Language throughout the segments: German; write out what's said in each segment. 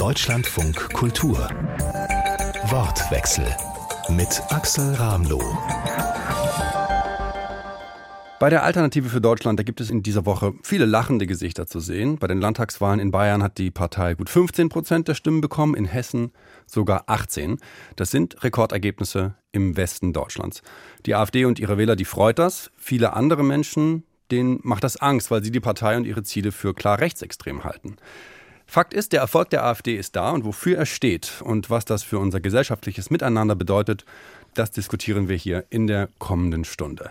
Deutschlandfunk Kultur. Wortwechsel mit Axel Ramloh. Bei der Alternative für Deutschland, da gibt es in dieser Woche viele lachende Gesichter zu sehen. Bei den Landtagswahlen in Bayern hat die Partei gut 15 Prozent der Stimmen bekommen, in Hessen sogar 18. Das sind Rekordergebnisse im Westen Deutschlands. Die AfD und ihre Wähler, die freut das. Viele andere Menschen, denen macht das Angst, weil sie die Partei und ihre Ziele für klar rechtsextrem halten. Fakt ist, der Erfolg der AfD ist da und wofür er steht und was das für unser gesellschaftliches Miteinander bedeutet, das diskutieren wir hier in der kommenden Stunde.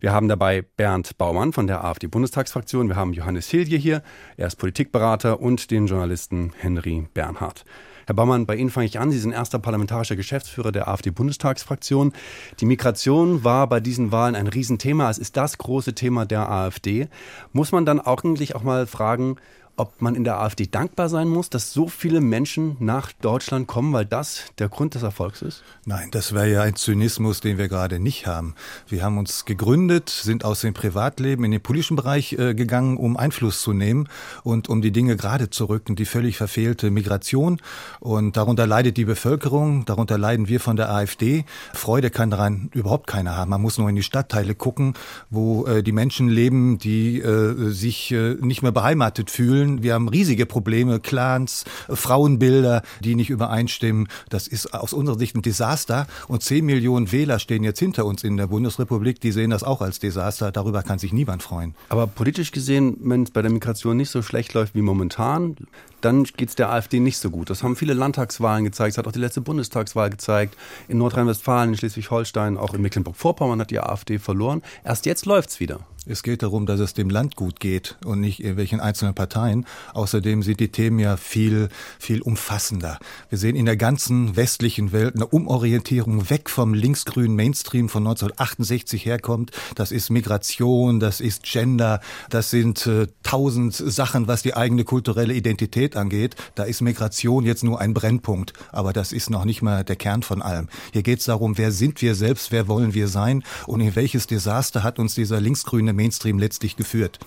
Wir haben dabei Bernd Baumann von der AfD-Bundestagsfraktion, wir haben Johannes Hilje hier, er ist Politikberater und den Journalisten Henry Bernhard. Herr Baumann, bei Ihnen fange ich an. Sie sind erster parlamentarischer Geschäftsführer der AfD-Bundestagsfraktion. Die Migration war bei diesen Wahlen ein Riesenthema. Es ist das große Thema der AfD. Muss man dann eigentlich auch mal fragen, ob man in der AfD dankbar sein muss, dass so viele Menschen nach Deutschland kommen, weil das der Grund des Erfolgs ist? Nein, das wäre ja ein Zynismus, den wir gerade nicht haben. Wir haben uns gegründet, sind aus dem Privatleben in den politischen Bereich äh, gegangen, um Einfluss zu nehmen und um die Dinge gerade zu rücken, die völlig verfehlte Migration. Und darunter leidet die Bevölkerung, darunter leiden wir von der AfD. Freude kann daran überhaupt keiner haben. Man muss nur in die Stadtteile gucken, wo äh, die Menschen leben, die äh, sich äh, nicht mehr beheimatet fühlen Schulen. Wir haben riesige Probleme, Clans, Frauenbilder, die nicht übereinstimmen. Das ist aus unserer Sicht ein Desaster. Und zehn Millionen Wähler stehen jetzt hinter uns in der Bundesrepublik. Die sehen das auch als Desaster. Darüber kann sich niemand freuen. Aber politisch gesehen, wenn es bei der Migration nicht so schlecht läuft wie momentan, dann geht es der AfD nicht so gut. Das haben viele Landtagswahlen gezeigt, das hat auch die letzte Bundestagswahl gezeigt. In Nordrhein-Westfalen, in Schleswig-Holstein, auch in Mecklenburg-Vorpommern hat die AfD verloren. Erst jetzt läuft es wieder. Es geht darum, dass es dem Land gut geht und nicht irgendwelchen einzelnen Parteien. Außerdem sind die Themen ja viel, viel umfassender. Wir sehen in der ganzen westlichen Welt eine Umorientierung weg vom linksgrünen Mainstream von 1968 herkommt. Das ist Migration, das ist Gender, das sind äh, tausend Sachen, was die eigene kulturelle Identität angeht. Da ist Migration jetzt nur ein Brennpunkt, aber das ist noch nicht mal der Kern von allem. Hier geht es darum, wer sind wir selbst, wer wollen wir sein und in welches Desaster hat uns dieser linksgrüne Mainstream letztlich geführt.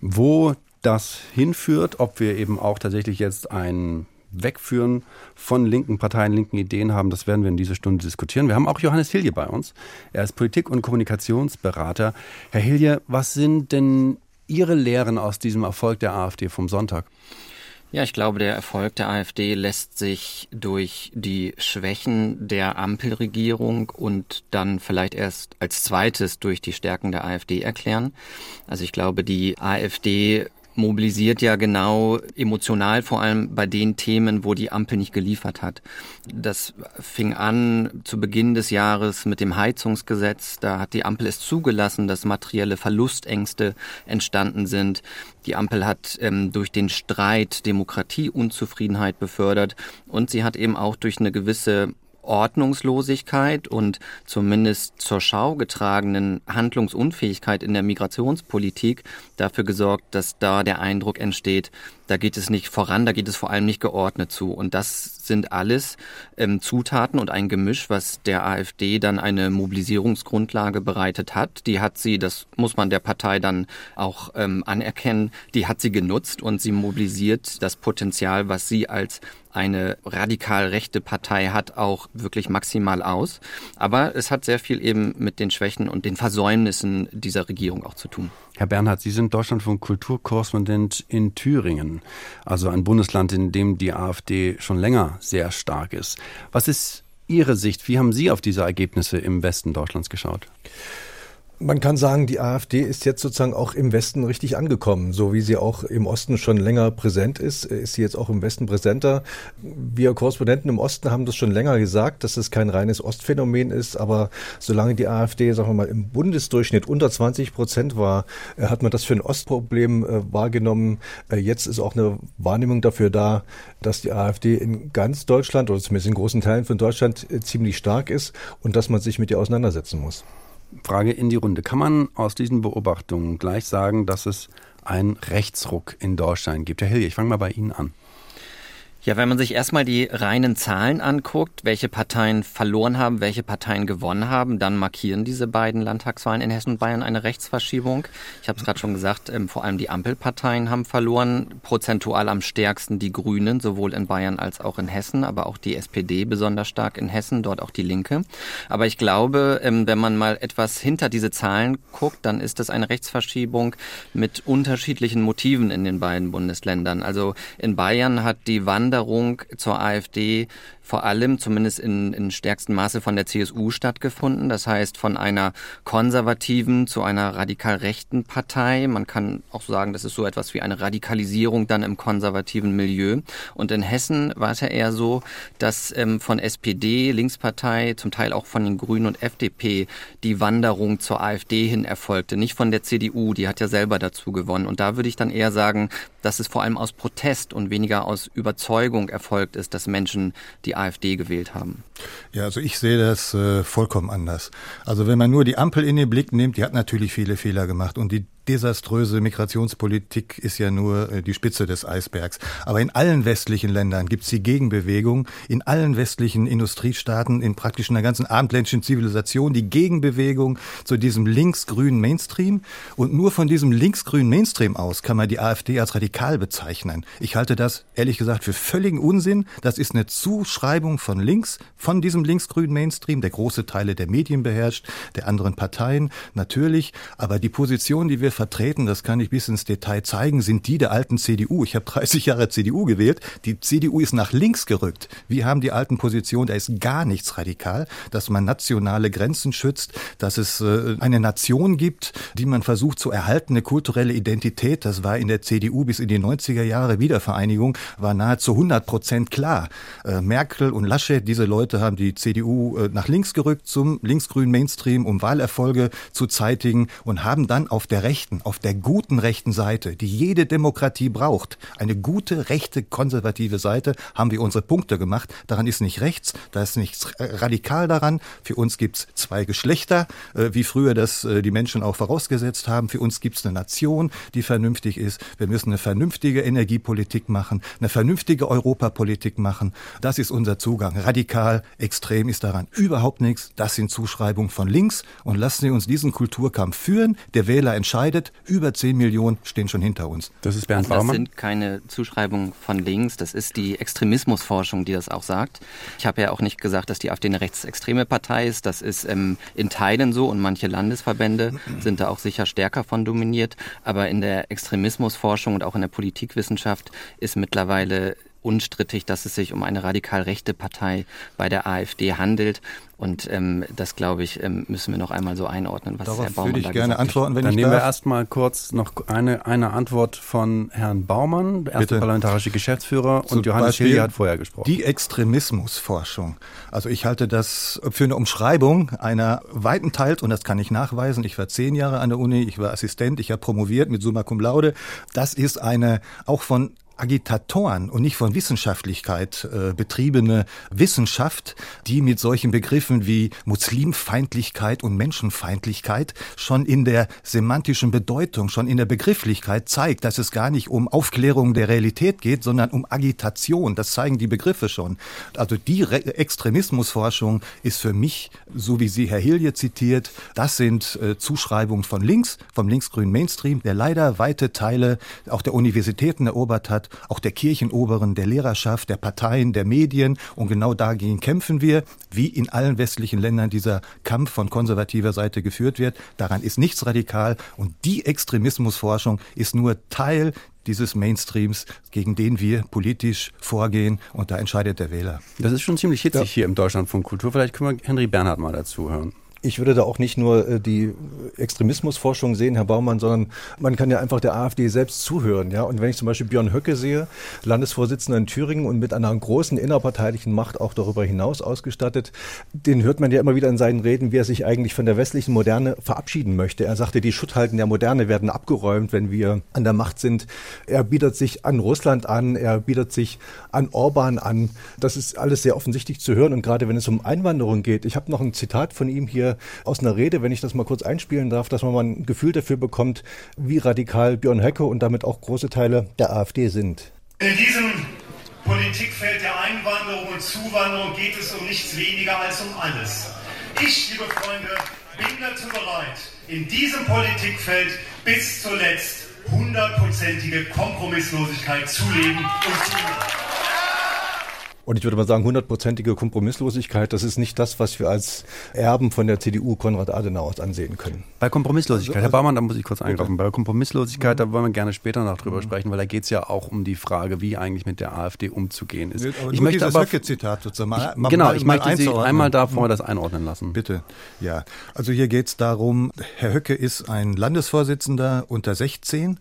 Wo das hinführt, ob wir eben auch tatsächlich jetzt ein Wegführen von linken Parteien, linken Ideen haben, das werden wir in dieser Stunde diskutieren. Wir haben auch Johannes Hilje bei uns. Er ist Politik- und Kommunikationsberater. Herr Hilje, was sind denn Ihre Lehren aus diesem Erfolg der AfD vom Sonntag? Ja, ich glaube, der Erfolg der AfD lässt sich durch die Schwächen der Ampelregierung und dann vielleicht erst als zweites durch die Stärken der AfD erklären. Also ich glaube, die AfD mobilisiert ja genau emotional vor allem bei den Themen, wo die Ampel nicht geliefert hat. Das fing an zu Beginn des Jahres mit dem Heizungsgesetz. Da hat die Ampel es zugelassen, dass materielle Verlustängste entstanden sind. Die Ampel hat ähm, durch den Streit Demokratieunzufriedenheit befördert und sie hat eben auch durch eine gewisse Ordnungslosigkeit und zumindest zur Schau getragenen Handlungsunfähigkeit in der Migrationspolitik dafür gesorgt, dass da der Eindruck entsteht, da geht es nicht voran, da geht es vor allem nicht geordnet zu. Und das sind alles ähm, Zutaten und ein Gemisch, was der AfD dann eine Mobilisierungsgrundlage bereitet hat. Die hat sie, das muss man der Partei dann auch ähm, anerkennen, die hat sie genutzt und sie mobilisiert das Potenzial, was sie als eine radikal rechte Partei hat, auch wirklich maximal aus. Aber es hat sehr viel eben mit den Schwächen und den Versäumnissen dieser Regierung auch zu tun. Herr Bernhard, Sie sind Deutschlandfunk Kulturkorrespondent in Thüringen, also ein Bundesland, in dem die AfD schon länger sehr stark ist. Was ist Ihre Sicht? Wie haben Sie auf diese Ergebnisse im Westen Deutschlands geschaut? Man kann sagen, die AfD ist jetzt sozusagen auch im Westen richtig angekommen. So wie sie auch im Osten schon länger präsent ist, ist sie jetzt auch im Westen präsenter. Wir Korrespondenten im Osten haben das schon länger gesagt, dass es kein reines Ostphänomen ist. Aber solange die AfD, sagen wir mal, im Bundesdurchschnitt unter 20 Prozent war, äh, hat man das für ein Ostproblem äh, wahrgenommen. Äh, jetzt ist auch eine Wahrnehmung dafür da, dass die AfD in ganz Deutschland oder zumindest in großen Teilen von Deutschland ziemlich stark ist und dass man sich mit ihr auseinandersetzen muss. Frage in die Runde. Kann man aus diesen Beobachtungen gleich sagen, dass es einen Rechtsruck in Deutschland gibt? Herr Hilje, ich fange mal bei Ihnen an. Ja, wenn man sich erstmal die reinen Zahlen anguckt, welche Parteien verloren haben, welche Parteien gewonnen haben, dann markieren diese beiden Landtagswahlen in Hessen und Bayern eine Rechtsverschiebung. Ich habe es gerade schon gesagt, ähm, vor allem die Ampelparteien haben verloren, prozentual am stärksten die Grünen, sowohl in Bayern als auch in Hessen, aber auch die SPD besonders stark in Hessen, dort auch die Linke. Aber ich glaube, ähm, wenn man mal etwas hinter diese Zahlen guckt, dann ist das eine Rechtsverschiebung mit unterschiedlichen Motiven in den beiden Bundesländern. Also in Bayern hat die Wand Wanderung zur AfD vor allem, zumindest in, in stärkstem Maße von der CSU stattgefunden. Das heißt, von einer konservativen zu einer radikal rechten Partei. Man kann auch sagen, das ist so etwas wie eine Radikalisierung dann im konservativen Milieu. Und in Hessen war es ja eher so, dass ähm, von SPD, Linkspartei, zum Teil auch von den Grünen und FDP die Wanderung zur AfD hin erfolgte. Nicht von der CDU, die hat ja selber dazu gewonnen. Und da würde ich dann eher sagen, dass es vor allem aus Protest und weniger aus Überzeugung erfolgt ist, dass Menschen die AfD gewählt haben. Ja, also ich sehe das äh, vollkommen anders. Also wenn man nur die Ampel in den Blick nimmt, die hat natürlich viele Fehler gemacht und die desaströse Migrationspolitik ist ja nur äh, die Spitze des Eisbergs. Aber in allen westlichen Ländern gibt es die Gegenbewegung, in allen westlichen Industriestaaten, in praktisch einer ganzen abendländischen Zivilisation, die Gegenbewegung zu diesem linksgrünen Mainstream. Und nur von diesem linksgrünen Mainstream aus kann man die AfD als radikal bezeichnen. Ich halte das ehrlich gesagt für völligen Unsinn. Das ist eine Zuschreibung von links, von diesem linksgrünen Mainstream, der große Teile der Medien beherrscht, der anderen Parteien natürlich. Aber die Position, die wir vertreten, das kann ich bis ins Detail zeigen, sind die der alten CDU. Ich habe 30 Jahre CDU gewählt. Die CDU ist nach links gerückt. Wir haben die alten Positionen, da ist gar nichts radikal, dass man nationale Grenzen schützt, dass es äh, eine Nation gibt, die man versucht zu erhalten, eine kulturelle Identität. Das war in der CDU bis in die 90er Jahre Wiedervereinigung, war nahezu 100 Prozent klar. Äh, Merkel und Laschet, diese Leute haben die CDU äh, nach links gerückt zum linksgrünen Mainstream, um Wahlerfolge zu zeitigen und haben dann auf der rechten rechten, auf der guten rechten Seite, die jede Demokratie braucht, eine gute rechte konservative Seite, haben wir unsere Punkte gemacht. Daran ist nicht rechts, da ist nichts radikal daran. Für uns gibt's zwei Geschlechter, äh, wie früher das äh, die Menschen auch vorausgesetzt haben. Für uns gibt's eine Nation, die vernünftig ist. Wir müssen eine vernünftige Energiepolitik machen, eine vernünftige Europapolitik machen. Das ist unser Zugang. Radikal, extrem ist daran überhaupt nichts. Das sind Zuschreibungen von links und lassen Sie uns diesen Kulturkampf führen. Der Wähler entscheidet, gemeldet. Über 10 Millionen stehen schon hinter uns. Das ist Bernd also Das sind keine Zuschreibungen von links. Das ist die Extremismusforschung, die das auch sagt. Ich habe ja auch nicht gesagt, dass die AfD eine rechtsextreme Partei ist. Das ist ähm, in Teilen so und manche Landesverbände sind da auch sicher stärker von dominiert. Aber in der Extremismusforschung und auch in der Politikwissenschaft ist mittlerweile unstrittig, dass es sich um eine radikal rechte Partei bei der AfD handelt. Und ähm, das, glaube ich, ähm, müssen wir noch einmal so einordnen, was Darauf Herr Baumann würde ich gerne antworten, wenn Dann ich nehmen darf. wir erstmal kurz noch eine, eine Antwort von Herrn Baumann, der erste Bitte. parlamentarische Geschäftsführer, und Johannes Schilly hat vorher gesprochen. Die Extremismusforschung. Also ich halte das für eine Umschreibung einer weiten Teils, und das kann ich nachweisen, ich war zehn Jahre an der Uni, ich war Assistent, ich habe promoviert mit Summa Cum Laude. Das ist eine auch von Agitatoren und nicht von Wissenschaftlichkeit äh, betriebene Wissenschaft, die mit solchen Begriffen wie Muslimfeindlichkeit und Menschenfeindlichkeit schon in der semantischen Bedeutung, schon in der Begrifflichkeit zeigt, dass es gar nicht um Aufklärung der Realität geht, sondern um Agitation. Das zeigen die Begriffe schon. Also die Re Extremismusforschung ist für mich, so wie sie Herr Hilje zitiert, das sind äh, Zuschreibungen von links, vom linksgrünen Mainstream, der leider weite Teile auch der Universitäten erobert hat auch der Kirchenoberen, der Lehrerschaft, der Parteien, der Medien. Und genau dagegen kämpfen wir, wie in allen westlichen Ländern dieser Kampf von konservativer Seite geführt wird. Daran ist nichts radikal. Und die Extremismusforschung ist nur Teil dieses Mainstreams, gegen den wir politisch vorgehen und da entscheidet der Wähler. Das ist schon ziemlich hitzig ja. hier im Deutschlandfunk Kultur. Vielleicht können wir Henry Bernhard mal dazu hören. Ich würde da auch nicht nur äh, die Extremismusforschung sehen, Herr Baumann, sondern man kann ja einfach der AfD selbst zuhören. Ja? Und wenn ich zum Beispiel Björn Höcke sehe, Landesvorsitzender in Thüringen und mit einer großen innerparteilichen Macht auch darüber hinaus ausgestattet, den hört man ja immer wieder in seinen Reden, wie er sich eigentlich von der westlichen Moderne verabschieden möchte. Er sagte, die Schutthalten der Moderne werden abgeräumt, wenn wir an der Macht sind. Er bietet sich an Russland an, er bietet sich an Orban an. Das ist alles sehr offensichtlich zu hören. Und gerade wenn es um Einwanderung geht, ich habe noch ein Zitat von ihm hier aus einer Rede, wenn ich das mal kurz einspielen darf, dass man mal ein Gefühl dafür bekommt, wie radikal Björn Höcke und damit auch große Teile der AfD sind. In diesem Politikfeld der Einwanderung und Zuwanderung geht es um nichts weniger als um alles. Ich, liebe Freunde, bin dazu bereit, in diesem Politikfeld bis zuletzt hundertprozentige Kompromisslosigkeit zu leben und zu machen. Und ich würde mal sagen, hundertprozentige Kompromisslosigkeit, das ist nicht das, was wir als Erben von der CDU Konrad Adenauer ansehen können. Bei Kompromisslosigkeit, also, Herr Baumann, da muss ich kurz eingreifen. Bei Kompromisslosigkeit, mhm. da wollen wir gerne später noch drüber mhm. sprechen, weil da geht es ja auch um die Frage, wie eigentlich mit der AfD umzugehen ist. Aber ich möchte aber Zitat sozusagen mal, ich, genau, ich möchte Sie einmal da vorher das einordnen lassen. Bitte. Ja, also hier geht es darum, Herr Höcke ist ein Landesvorsitzender unter 16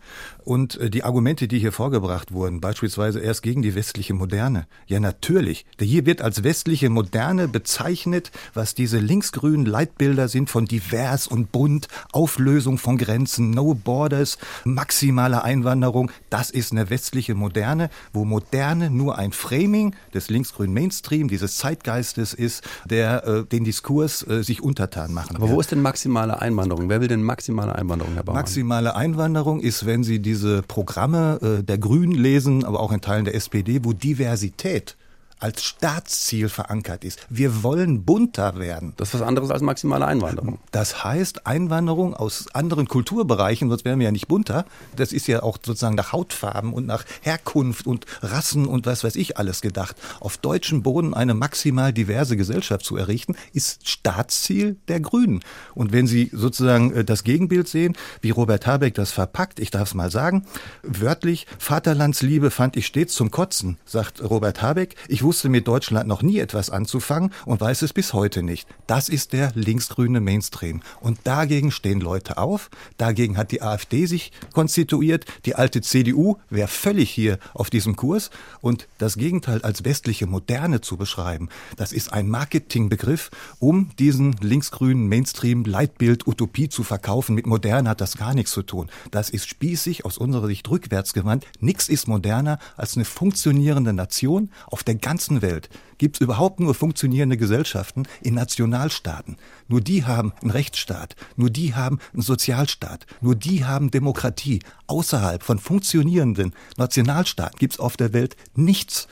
und äh, die Argumente, die hier vorgebracht wurden, beispielsweise erst gegen die westliche Moderne. Ja, natürlich. Hier wird als westliche Moderne bezeichnet, was diese linksgrünen Leitbilder sind von divers und bunt, Auflösung von Grenzen, No Borders, maximale Einwanderung. Das ist eine westliche Moderne, wo Moderne nur ein Framing des linksgrünen Mainstream, dieses Zeitgeistes ist, der äh, den Diskurs äh, sich untertan machen Aber wo ist denn maximale Einwanderung? Wer will denn maximale Einwanderung, Herr Baumann? Maximale Einwanderung ist, wenn Sie diese diese Programme äh, der Grünen lesen, aber auch in Teilen der SPD, wo Diversität als Staatsziel verankert ist. Wir wollen bunter werden. Das ist was anderes als maximale Einwanderung. Das heißt Einwanderung aus anderen Kulturbereichen, sonst wären wir ja nicht bunter. Das ist ja auch sozusagen nach Hautfarben und nach Herkunft und Rassen und was weiß ich alles gedacht. Auf deutschem Boden eine maximal diverse Gesellschaft zu errichten, ist Staatsziel der Grünen. Und wenn Sie sozusagen äh, das Gegenbild sehen, wie Robert Habeck das verpackt, ich darf es mal sagen, wörtlich, Vaterlandsliebe fand ich stets zum Kotzen, sagt Robert Habeck. Ich wusste mit Deutschland noch nie etwas anzufangen und weiß es bis heute nicht. Das ist der linksgrüne Mainstream. Und dagegen stehen Leute auf. Dagegen hat die AfD sich konstituiert. Die alte CDU wäre völlig hier auf diesem Kurs. Und das Gegenteil als westliche Moderne zu beschreiben, das ist ein Marketingbegriff, um diesen linksgrünen Mainstream Leitbild Utopie zu verkaufen. Mit modern hat das gar nichts zu tun. Das ist spießig, aus unserer Sicht rückwärtsgewandt. Nichts ist moderner als eine funktionierende Nation auf der ganzen ganzen Welt gibt es überhaupt nur funktionierende Gesellschaften in Nationalstaaten. Nur die haben einen Rechtsstaat, nur die haben einen Sozialstaat, nur die haben Demokratie. Außerhalb von funktionierenden Nationalstaaten gibt es auf der Welt nichts.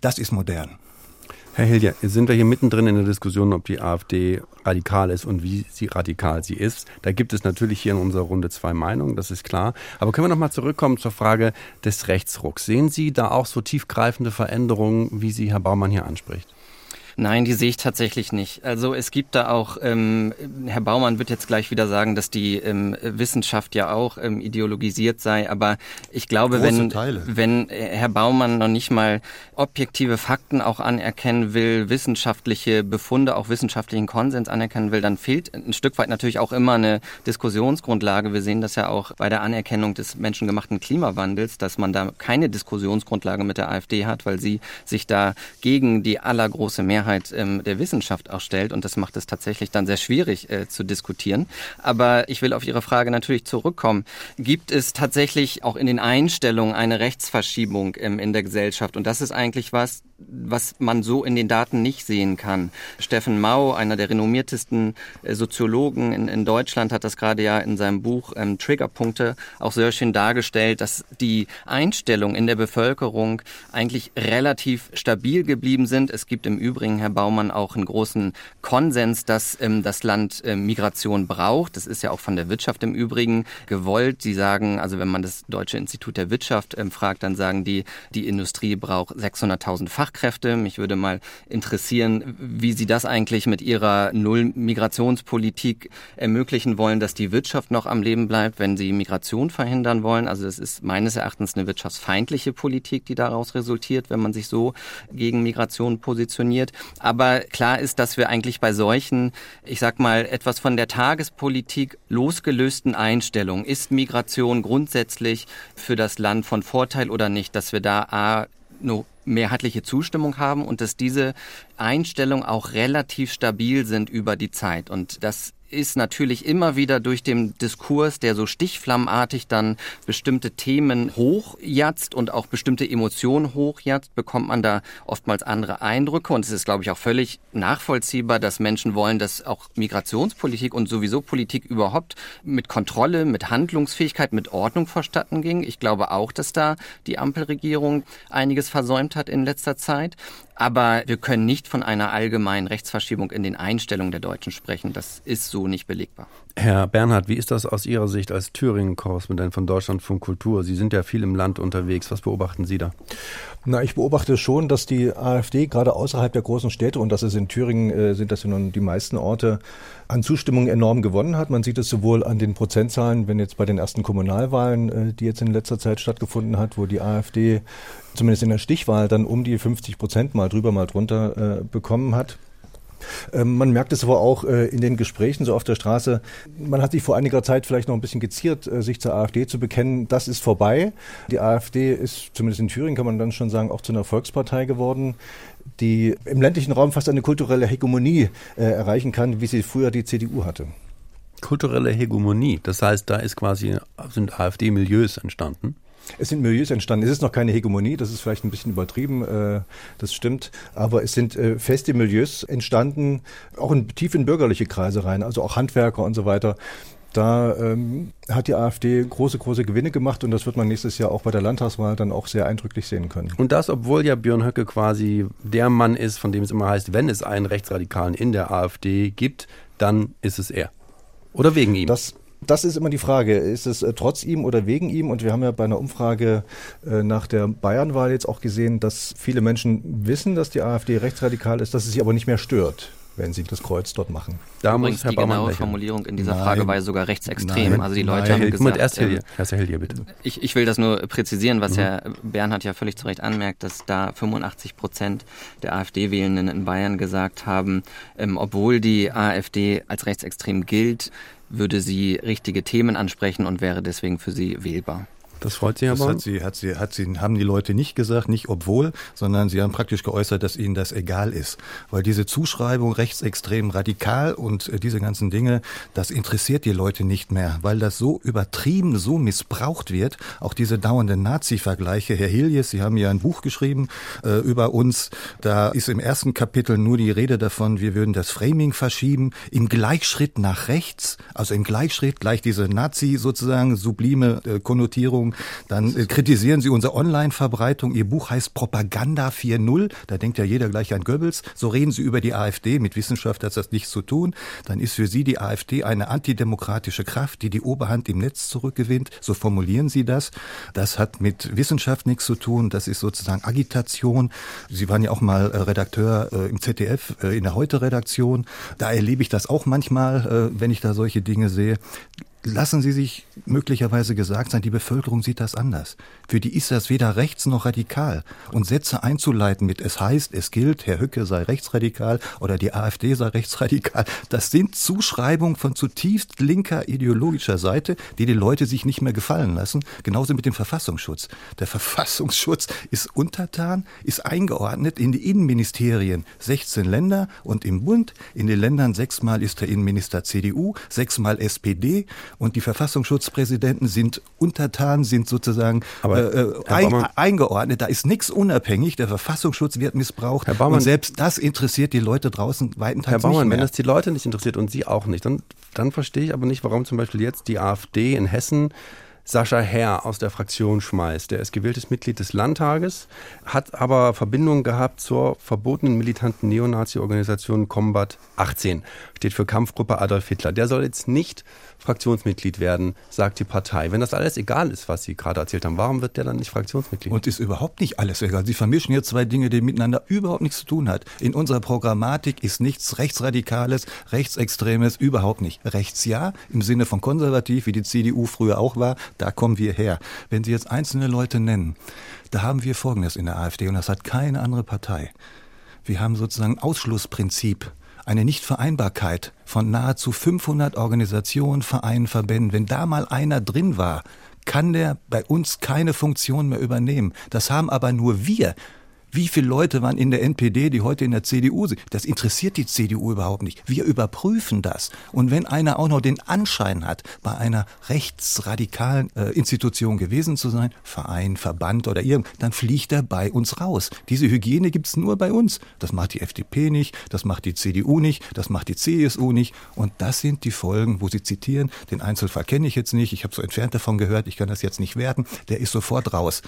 Das ist modern. Herr Hilja, sind wir hier mittendrin in der Diskussion, ob die AfD radikal ist und wie sie radikal sie ist. Da gibt es natürlich hier in unserer Runde zwei Meinungen, das ist klar. Aber können wir noch mal zurückkommen zur Frage des Rechtsrucks. Sehen Sie da auch so tiefgreifende Veränderungen, wie sie Herr Baumann hier anspricht? Nein, die sehe ich tatsächlich nicht. Also es gibt da auch, ähm, Herr Baumann wird jetzt gleich wieder sagen, dass die ähm, Wissenschaft ja auch ähm, ideologisiert sei, aber ich glaube, wenn, wenn Herr Baumann noch nicht mal objektive Fakten auch anerkennen will, wissenschaftliche Befunde, auch wissenschaftlichen Konsens anerkennen will, dann fehlt ein Stück weit natürlich auch immer eine Diskussionsgrundlage. Wir sehen das ja auch bei der Anerkennung des menschengemachten Klimawandels, dass man da keine Diskussionsgrundlage mit der AfD hat, weil sie sich da gegen die allergroße Mehrheit Mehrheit ähm, der Wissenschaft auch stellt. Und das macht es tatsächlich dann sehr schwierig äh, zu diskutieren. Aber ich will auf Ihre Frage natürlich zurückkommen. Gibt es tatsächlich auch in den Einstellungen eine Rechtsverschiebung ähm, in der Gesellschaft? Und das ist eigentlich was, was man so in den Daten nicht sehen kann. Steffen Mau, einer der renommiertesten äh, Soziologen in, in, Deutschland, hat das gerade ja in seinem Buch ähm, Triggerpunkte auch sehr schön dargestellt, dass die Einstellungen in der Bevölkerung eigentlich relativ stabil geblieben sind. Es gibt im Übrigen, Herr Baumann, auch einen großen Konsens, dass ähm, das Land äh, Migration braucht. Das ist ja auch von der Wirtschaft im Übrigen gewollt. Sie sagen, also wenn man das Deutsche Institut der Wirtschaft ähm, fragt, dann sagen die, die Industrie braucht 600.000 Fach Fachkräfte. Mich würde mal interessieren, wie Sie das eigentlich mit Ihrer Null-Migrationspolitik ermöglichen wollen, dass die Wirtschaft noch am Leben bleibt, wenn Sie Migration verhindern wollen. Also das ist meines Erachtens eine wirtschaftsfeindliche Politik, die daraus resultiert, wenn man sich so gegen Migration positioniert. Aber klar ist, dass wir eigentlich bei solchen, ich sag mal, etwas von der Tagespolitik losgelösten Einstellungen, ist Migration grundsätzlich für das Land von Vorteil oder nicht, dass wir da A, mehrheitliche Zustimmung haben und dass diese Einstellungen auch relativ stabil sind über die Zeit. Und das ist natürlich immer wieder durch den Diskurs, der so stichflammenartig dann bestimmte Themen hochjatzt und auch bestimmte Emotionen hochjatzt, bekommt man da oftmals andere Eindrücke. Und es ist, glaube ich, auch völlig nachvollziehbar, dass Menschen wollen, dass auch Migrationspolitik und sowieso Politik überhaupt mit Kontrolle, mit Handlungsfähigkeit, mit Ordnung verstatten ging. Ich glaube auch, dass da die Ampelregierung einiges versäumt hat in letzter Zeit. Aber wir können nicht von einer allgemeinen Rechtsverschiebung in den Einstellungen der Deutschen sprechen. Das ist so nicht belegbar. Herr Bernhard, wie ist das aus Ihrer Sicht als Thüringen-Korrespondent von Deutschlandfunk Kultur? Sie sind ja viel im Land unterwegs. Was beobachten Sie da? Na, ich beobachte schon, dass die AfD gerade außerhalb der großen Städte, und das ist in Thüringen, äh, sind das ja nun die meisten Orte, an Zustimmung enorm gewonnen hat. Man sieht es sowohl an den Prozentzahlen, wenn jetzt bei den ersten Kommunalwahlen, äh, die jetzt in letzter Zeit stattgefunden hat, wo die AfD zumindest in der Stichwahl dann um die 50 Prozent mal drüber, mal drunter äh, bekommen hat. Ähm, man merkt es aber auch äh, in den Gesprächen so auf der Straße. Man hat sich vor einiger Zeit vielleicht noch ein bisschen geziert, äh, sich zur AfD zu bekennen. Das ist vorbei. Die AfD ist, zumindest in Thüringen kann man dann schon sagen, auch zu einer Volkspartei geworden die im ländlichen Raum fast eine kulturelle Hegemonie äh, erreichen kann, wie sie früher die CDU hatte. Kulturelle Hegemonie, das heißt, da ist quasi, sind AfD-Milieus entstanden? Es sind Milieus entstanden. Es ist noch keine Hegemonie, das ist vielleicht ein bisschen übertrieben, äh, das stimmt. Aber es sind äh, feste Milieus entstanden, auch in, tief in bürgerliche Kreise rein, also auch Handwerker und so weiter. Da ähm, hat die AfD große, große Gewinne gemacht und das wird man nächstes Jahr auch bei der Landtagswahl dann auch sehr eindrücklich sehen können. Und das, obwohl ja Björn Höcke quasi der Mann ist, von dem es immer heißt, wenn es einen Rechtsradikalen in der AfD gibt, dann ist es er. Oder wegen ihm. Das das ist immer die Frage. Ist es äh, trotz ihm oder wegen ihm? Und wir haben ja bei einer Umfrage äh, nach der Bayernwahl jetzt auch gesehen, dass viele Menschen wissen, dass die AfD rechtsradikal ist, dass es sie aber nicht mehr stört wenn sie das Kreuz dort machen. Da Übrigens, muss die genaue Formulierung in dieser nein, Frage war sogar rechtsextrem. Nein, also die Leute nein, haben gesagt, erst Hilde, erst Hilde, bitte. Ich, ich will das nur präzisieren, was mhm. Herr Bernhard ja völlig zu Recht anmerkt, dass da 85 Prozent der AfD-Wählenden in Bayern gesagt haben, ähm, obwohl die AfD als rechtsextrem gilt, würde sie richtige Themen ansprechen und wäre deswegen für sie wählbar. Das freut Sie aber. Das hat sie, hat sie, hat sie, haben die Leute nicht gesagt, nicht obwohl, sondern sie haben praktisch geäußert, dass ihnen das egal ist. Weil diese Zuschreibung rechtsextrem radikal und äh, diese ganzen Dinge, das interessiert die Leute nicht mehr, weil das so übertrieben, so missbraucht wird. Auch diese dauernden Nazi-Vergleiche. Herr Hiljes, Sie haben ja ein Buch geschrieben äh, über uns. Da ist im ersten Kapitel nur die Rede davon, wir würden das Framing verschieben im Gleichschritt nach rechts, also im Gleichschritt gleich diese Nazi sozusagen sublime äh, Konnotierung. Dann äh, kritisieren Sie unsere Online-Verbreitung. Ihr Buch heißt Propaganda 4.0. Da denkt ja jeder gleich an Goebbels. So reden Sie über die AfD. Mit Wissenschaft hat das nichts zu tun. Dann ist für Sie die AfD eine antidemokratische Kraft, die die Oberhand im Netz zurückgewinnt. So formulieren Sie das. Das hat mit Wissenschaft nichts zu tun. Das ist sozusagen Agitation. Sie waren ja auch mal äh, Redakteur äh, im ZDF, in der Heute-Redaktion. Da erlebe ich das auch manchmal, wenn ich da solche Dinge sehe lassen Sie sich möglicherweise gesagt sein, die Bevölkerung sieht das anders. Für die ist das weder rechts noch radikal. Und Sätze einzuleiten mit es heißt, es gilt, Herr Hücke sei rechtsradikal oder die AfD sei rechtsradikal, das sind Zuschreibungen von zutiefst linker ideologischer Seite, die die Leute sich nicht mehr gefallen lassen. Genauso mit dem Verfassungsschutz. Der Verfassungsschutz ist untertan, ist eingeordnet in die Innenministerien 16 Länder und im Bund. In den Ländern sechsmal ist der Innenminister CDU, sechsmal SPD und die Verfassungsschutzpräsidenten sind untertan, sind sozusagen äh, äh ein, eingeordnet. Da ist nichts unabhängig. Der Verfassungsschutz wird missbraucht. Herr Baumann, und selbst das interessiert die Leute draußen weitenteils Herr Baumann, nicht mehr. wenn das die Leute nicht interessiert und Sie auch nicht, dann, dann verstehe ich aber nicht, warum zum Beispiel jetzt die AfD in Hessen Sascha Herr aus der Fraktion schmeißt. Der ist gewähltes Mitglied des Landtages, hat aber Verbindungen gehabt zur verbotenen militanten Neonazi-Organisation Combat 18, steht für Kampfgruppe Adolf Hitler. Der soll jetzt nicht Fraktionsmitglied werden, sagt die Partei. Wenn das alles egal ist, was Sie gerade erzählt haben, warum wird der dann nicht Fraktionsmitglied? Und ist überhaupt nicht alles egal. Sie vermischen hier zwei Dinge, die miteinander überhaupt nichts zu tun hat. In unserer Programmatik ist nichts Rechtsradikales, Rechtsextremes, überhaupt nicht. Rechts ja, im Sinne von konservativ, wie die CDU früher auch war, da kommen wir her. Wenn Sie jetzt einzelne Leute nennen, da haben wir Folgendes in der AfD und das hat keine andere Partei. Wir haben sozusagen Ausschlussprinzip eine Nichtvereinbarkeit von nahezu 500 Organisationen, Vereinen, Verbänden. Wenn da mal einer drin war, kann der bei uns keine Funktion mehr übernehmen. Das haben aber nur wir Wie viele Leute waren in der NPD, die heute in der CDU sind? Das interessiert die CDU überhaupt nicht. Wir überprüfen das. Und wenn einer auch noch den Anschein hat, bei einer rechtsradikalen äh, Institution gewesen zu sein, Verein, Verband oder irgend, dann fliegt er bei uns raus. Diese Hygiene gibt's nur bei uns. Das macht die FDP nicht, das macht die CDU nicht, das macht die CSU nicht. Und das sind die Folgen, wo Sie zitieren, den Einzelfall kenne ich jetzt nicht, ich habe so entfernt davon gehört, ich kann das jetzt nicht werten, der ist sofort raus.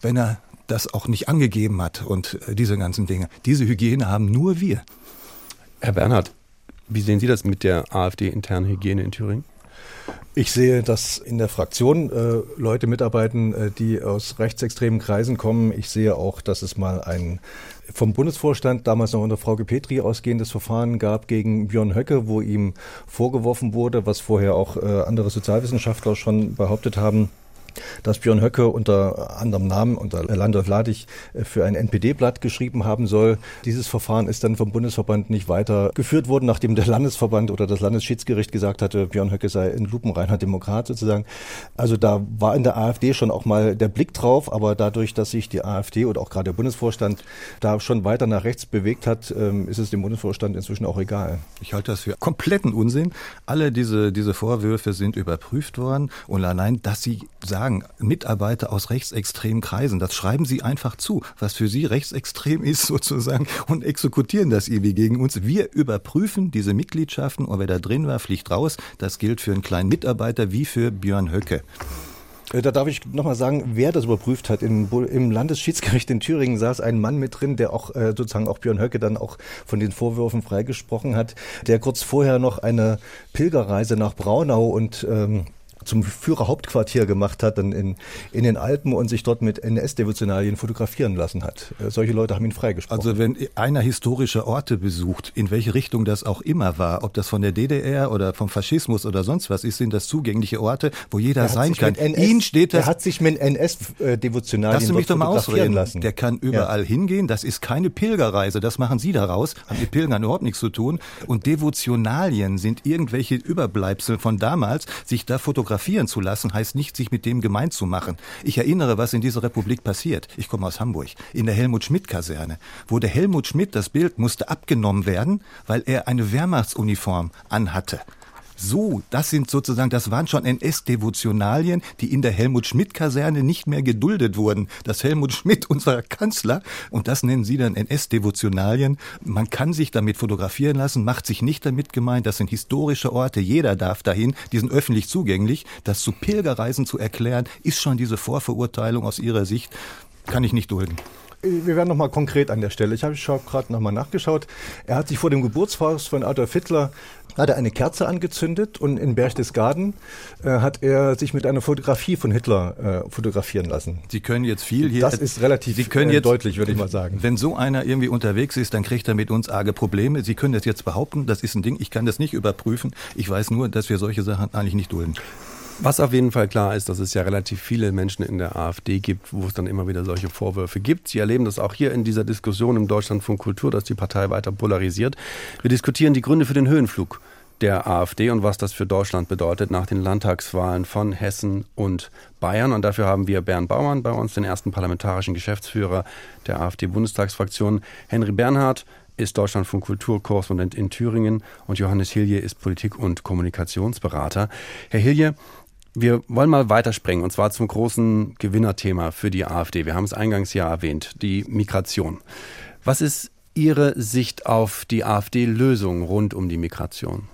Wenn er das auch nicht angegeben hat und äh, diese ganzen Dinge. Diese Hygiene haben nur wir. Herr Bernhard, wie sehen Sie das mit der AfD-internen Hygiene in Thüringen? Ich sehe, dass in der Fraktion äh, Leute mitarbeiten, äh, die aus rechtsextremen Kreisen kommen. Ich sehe auch, dass es mal ein vom Bundesvorstand damals noch unter Frau Petri ausgehendes Verfahren gab gegen Björn Höcke, wo ihm vorgeworfen wurde, was vorher auch äh, andere Sozialwissenschaftler schon behauptet haben, dass Björn Höcke unter anderem Namen, unter Landolf Ladig, äh, für ein NPD-Blatt geschrieben haben soll. Dieses Verfahren ist dann vom Bundesverband nicht weiter geführt worden, nachdem der Landesverband oder das Landesschiedsgericht gesagt hatte, Björn Höcke sei ein lupenreiner Demokrat sozusagen. Also da war in der AfD schon auch mal der Blick drauf, aber dadurch, dass sich die AfD oder auch gerade der Bundesvorstand da schon weiter nach rechts bewegt hat, ähm, ist es dem Bundesvorstand inzwischen auch egal. Ich halte das für kompletten Unsinn. Alle diese, diese Vorwürfe sind überprüft worden und allein, dass sie sagen, sagen, Mitarbeiter aus rechtsextremen Kreisen, das schreiben sie einfach zu, was für sie rechtsextrem ist sozusagen und exekutieren das irgendwie gegen uns. Wir überprüfen diese Mitgliedschaften und wer da drin war, fliegt raus. Das gilt für einen kleinen Mitarbeiter wie für Björn Höcke. Äh, da darf ich nochmal sagen, wer das überprüft hat. In, Im Landesschiedsgericht in Thüringen saß ein Mann mit drin, der auch äh, sozusagen auch Björn Höcke dann auch von den Vorwürfen freigesprochen hat, der kurz vorher noch eine Pilgerreise nach Braunau und ähm, zum Führerhauptquartier gemacht hat, dann in, in den Alpen und sich dort mit NS-Devotionalien fotografieren lassen hat. Äh, solche Leute haben ihn freigesprochen. Also wenn einer historische Orte besucht, in welche Richtung das auch immer war, ob das von der DDR oder vom Faschismus oder sonst was ist, sind das zugängliche Orte, wo jeder sein kann. NS, Ihn steht das. Er hat sich mit NS-Devotionalien Lass mich doch mal ausreden. lassen. Der kann überall ja. hingehen. Das ist keine Pilgerreise. Das machen Sie daraus. Haben mit Pilgern überhaupt nichts zu tun. Und Devotionalien sind irgendwelche Überbleibsel von damals, sich da fotografieren fotografieren zu lassen, heißt nicht, sich mit dem gemein zu machen. Ich erinnere, was in dieser Republik passiert. Ich komme aus Hamburg, in der Helmut-Schmidt-Kaserne. Wo der Helmut Schmidt, das Bild musste abgenommen werden, weil er eine Wehrmachtsuniform anhatte. So, das sind sozusagen, das waren schon NS-Devotionalien, die in der Helmut-Schmidt-Kaserne nicht mehr geduldet wurden. Das Helmut Schmidt, unser Kanzler, und das nennen Sie dann NS-Devotionalien. Man kann sich damit fotografieren lassen, macht sich nicht damit gemeint. Das sind historische Orte, jeder darf dahin, die sind öffentlich zugänglich. Das zu Pilgerreisen zu erklären, ist schon diese Vorverurteilung aus Ihrer Sicht, kann ich nicht dulden. Wir werden nochmal konkret an der Stelle. Ich habe gerade nochmal nachgeschaut. Er hat sich vor dem Geburtshaus von Adolf Hitler hat er eine Kerze angezündet und in Berchtesgaden äh, hat er sich mit einer Fotografie von Hitler äh, fotografieren lassen. Sie können jetzt viel hier. Das ist relativ Sie können äh, jetzt, deutlich, würde ich mal sagen. Wenn so einer irgendwie unterwegs ist, dann kriegt er mit uns arge Probleme. Sie können das jetzt behaupten, das ist ein Ding, ich kann das nicht überprüfen. Ich weiß nur, dass wir solche Sachen eigentlich nicht dulden. Was auf jeden Fall klar ist, dass es ja relativ viele Menschen in der AfD gibt, wo es dann immer wieder solche Vorwürfe gibt. Sie erleben das auch hier in dieser Diskussion im Deutschlandfunk Kultur, dass die Partei weiter polarisiert. Wir diskutieren die Gründe für den Höhenflug der AfD und was das für Deutschland bedeutet nach den Landtagswahlen von Hessen und Bayern. Und dafür haben wir Bernd Baumann bei uns, den ersten parlamentarischen Geschäftsführer der AfD-Bundestagsfraktion. Henry Bernhard ist Deutschlandfunk Kulturkorrespondent in Thüringen und Johannes Hilje ist Politik- und Kommunikationsberater. Herr Hilje, wir wollen mal weiterspringen und zwar zum großen Gewinnerthema für die AfD. Wir haben es eingangs ja erwähnt, die Migration. Was ist Ihre Sicht auf die AfD-Lösung rund um die Migration?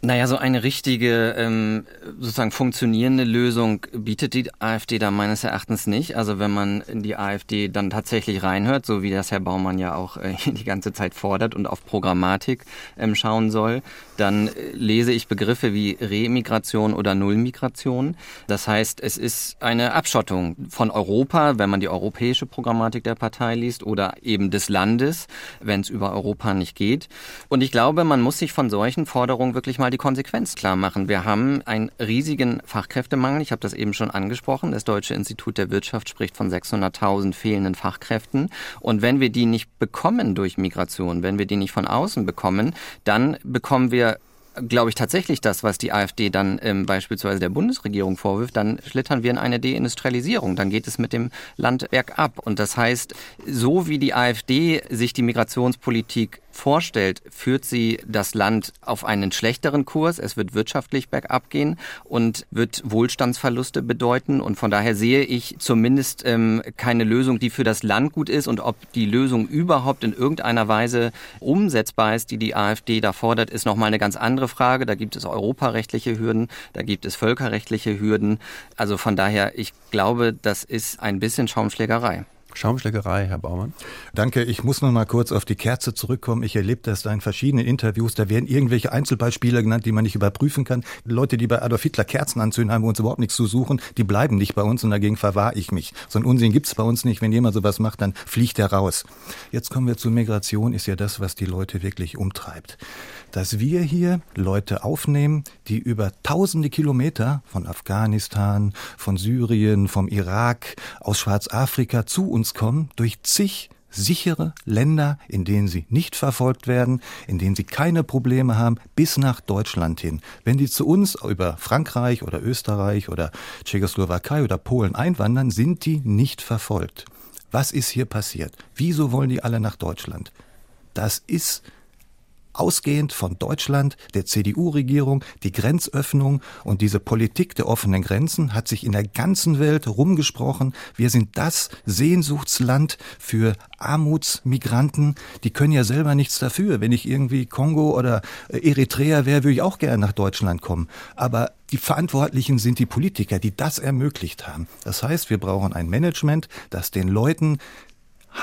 Naja, so eine richtige, ähm, sozusagen funktionierende Lösung bietet die AfD da meines Erachtens nicht. Also wenn man in die AfD dann tatsächlich reinhört, so wie das Herr Baumann ja auch äh, die ganze Zeit fordert und auf Programmatik ähm, schauen soll, dann äh, lese ich Begriffe wie Remigration oder Nullmigration. Das heißt, es ist eine Abschottung von Europa, wenn man die europäische Programmatik der Partei liest, oder eben des Landes, wenn es über Europa nicht geht. Und ich glaube, man muss sich von solchen Forderungen wirklich mal mal die Konsequenz klar machen. Wir haben einen riesigen Fachkräftemangel. Ich habe das eben schon angesprochen. Das Deutsche Institut der Wirtschaft spricht von 600.000 fehlenden Fachkräften. Und wenn wir die nicht bekommen durch Migration, wenn wir die nicht von außen bekommen, dann bekommen wir glaube ich, tatsächlich das, was die AfD dann ähm, beispielsweise der Bundesregierung vorwirft, dann schlittern wir in eine Deindustrialisierung. Dann geht es mit dem Land bergab. Und das heißt, so wie die AfD sich die Migrationspolitik vorstellt, führt sie das Land auf einen schlechteren Kurs. Es wird wirtschaftlich bergab gehen und wird Wohlstandsverluste bedeuten. Und von daher sehe ich zumindest ähm, keine Lösung, die für das Land gut ist. Und ob die Lösung überhaupt in irgendeiner Weise umsetzbar ist, die die AfD da fordert, ist nochmal eine ganz andere Frage. Da gibt es europarechtliche Hürden, da gibt es völkerrechtliche Hürden. Also von daher, ich glaube, das ist ein bisschen Schaumschlägerei. Schaumschlägerei, Herr Baumann. Danke. Ich muss noch mal kurz auf die Kerze zurückkommen. Ich erlebe das da in verschiedenen Interviews. Da werden irgendwelche Einzelbeispiele genannt, die man nicht überprüfen kann. Leute, die bei Adolf Hitler Kerzen anzünden, haben bei uns überhaupt nichts zu suchen. Die bleiben nicht bei uns und dagegen verwahre ich mich. So ein Unsinn gibt's bei uns nicht. Wenn jemand sowas macht, dann fliegt er raus. Jetzt kommen wir zur Migration, ist ja das, was die Leute wirklich umtreibt. Dass wir hier Leute aufnehmen, die über tausende Kilometer von Afghanistan, von Syrien, vom Irak, aus Schwarzafrika zu uns kommen, durch zig sichere Länder, in denen sie nicht verfolgt werden, in denen sie keine Probleme haben, bis nach Deutschland hin. Wenn die zu uns über Frankreich oder Österreich oder Tschechoslowakei oder Polen einwandern, sind die nicht verfolgt. Was ist hier passiert? Wieso wollen die alle nach Deutschland? Das ist ausgehend von Deutschland, der CDU-Regierung, die Grenzöffnung und diese Politik der offenen Grenzen hat sich in der ganzen Welt rumgesprochen. Wir sind das Sehnsuchtsland für Armutsmigranten. Die können ja selber nichts dafür. Wenn ich irgendwie Kongo oder Eritrea wäre, würde ich auch gerne nach Deutschland kommen. Aber die Verantwortlichen sind die Politiker, die das ermöglicht haben. Das heißt, wir brauchen ein Management, das den Leuten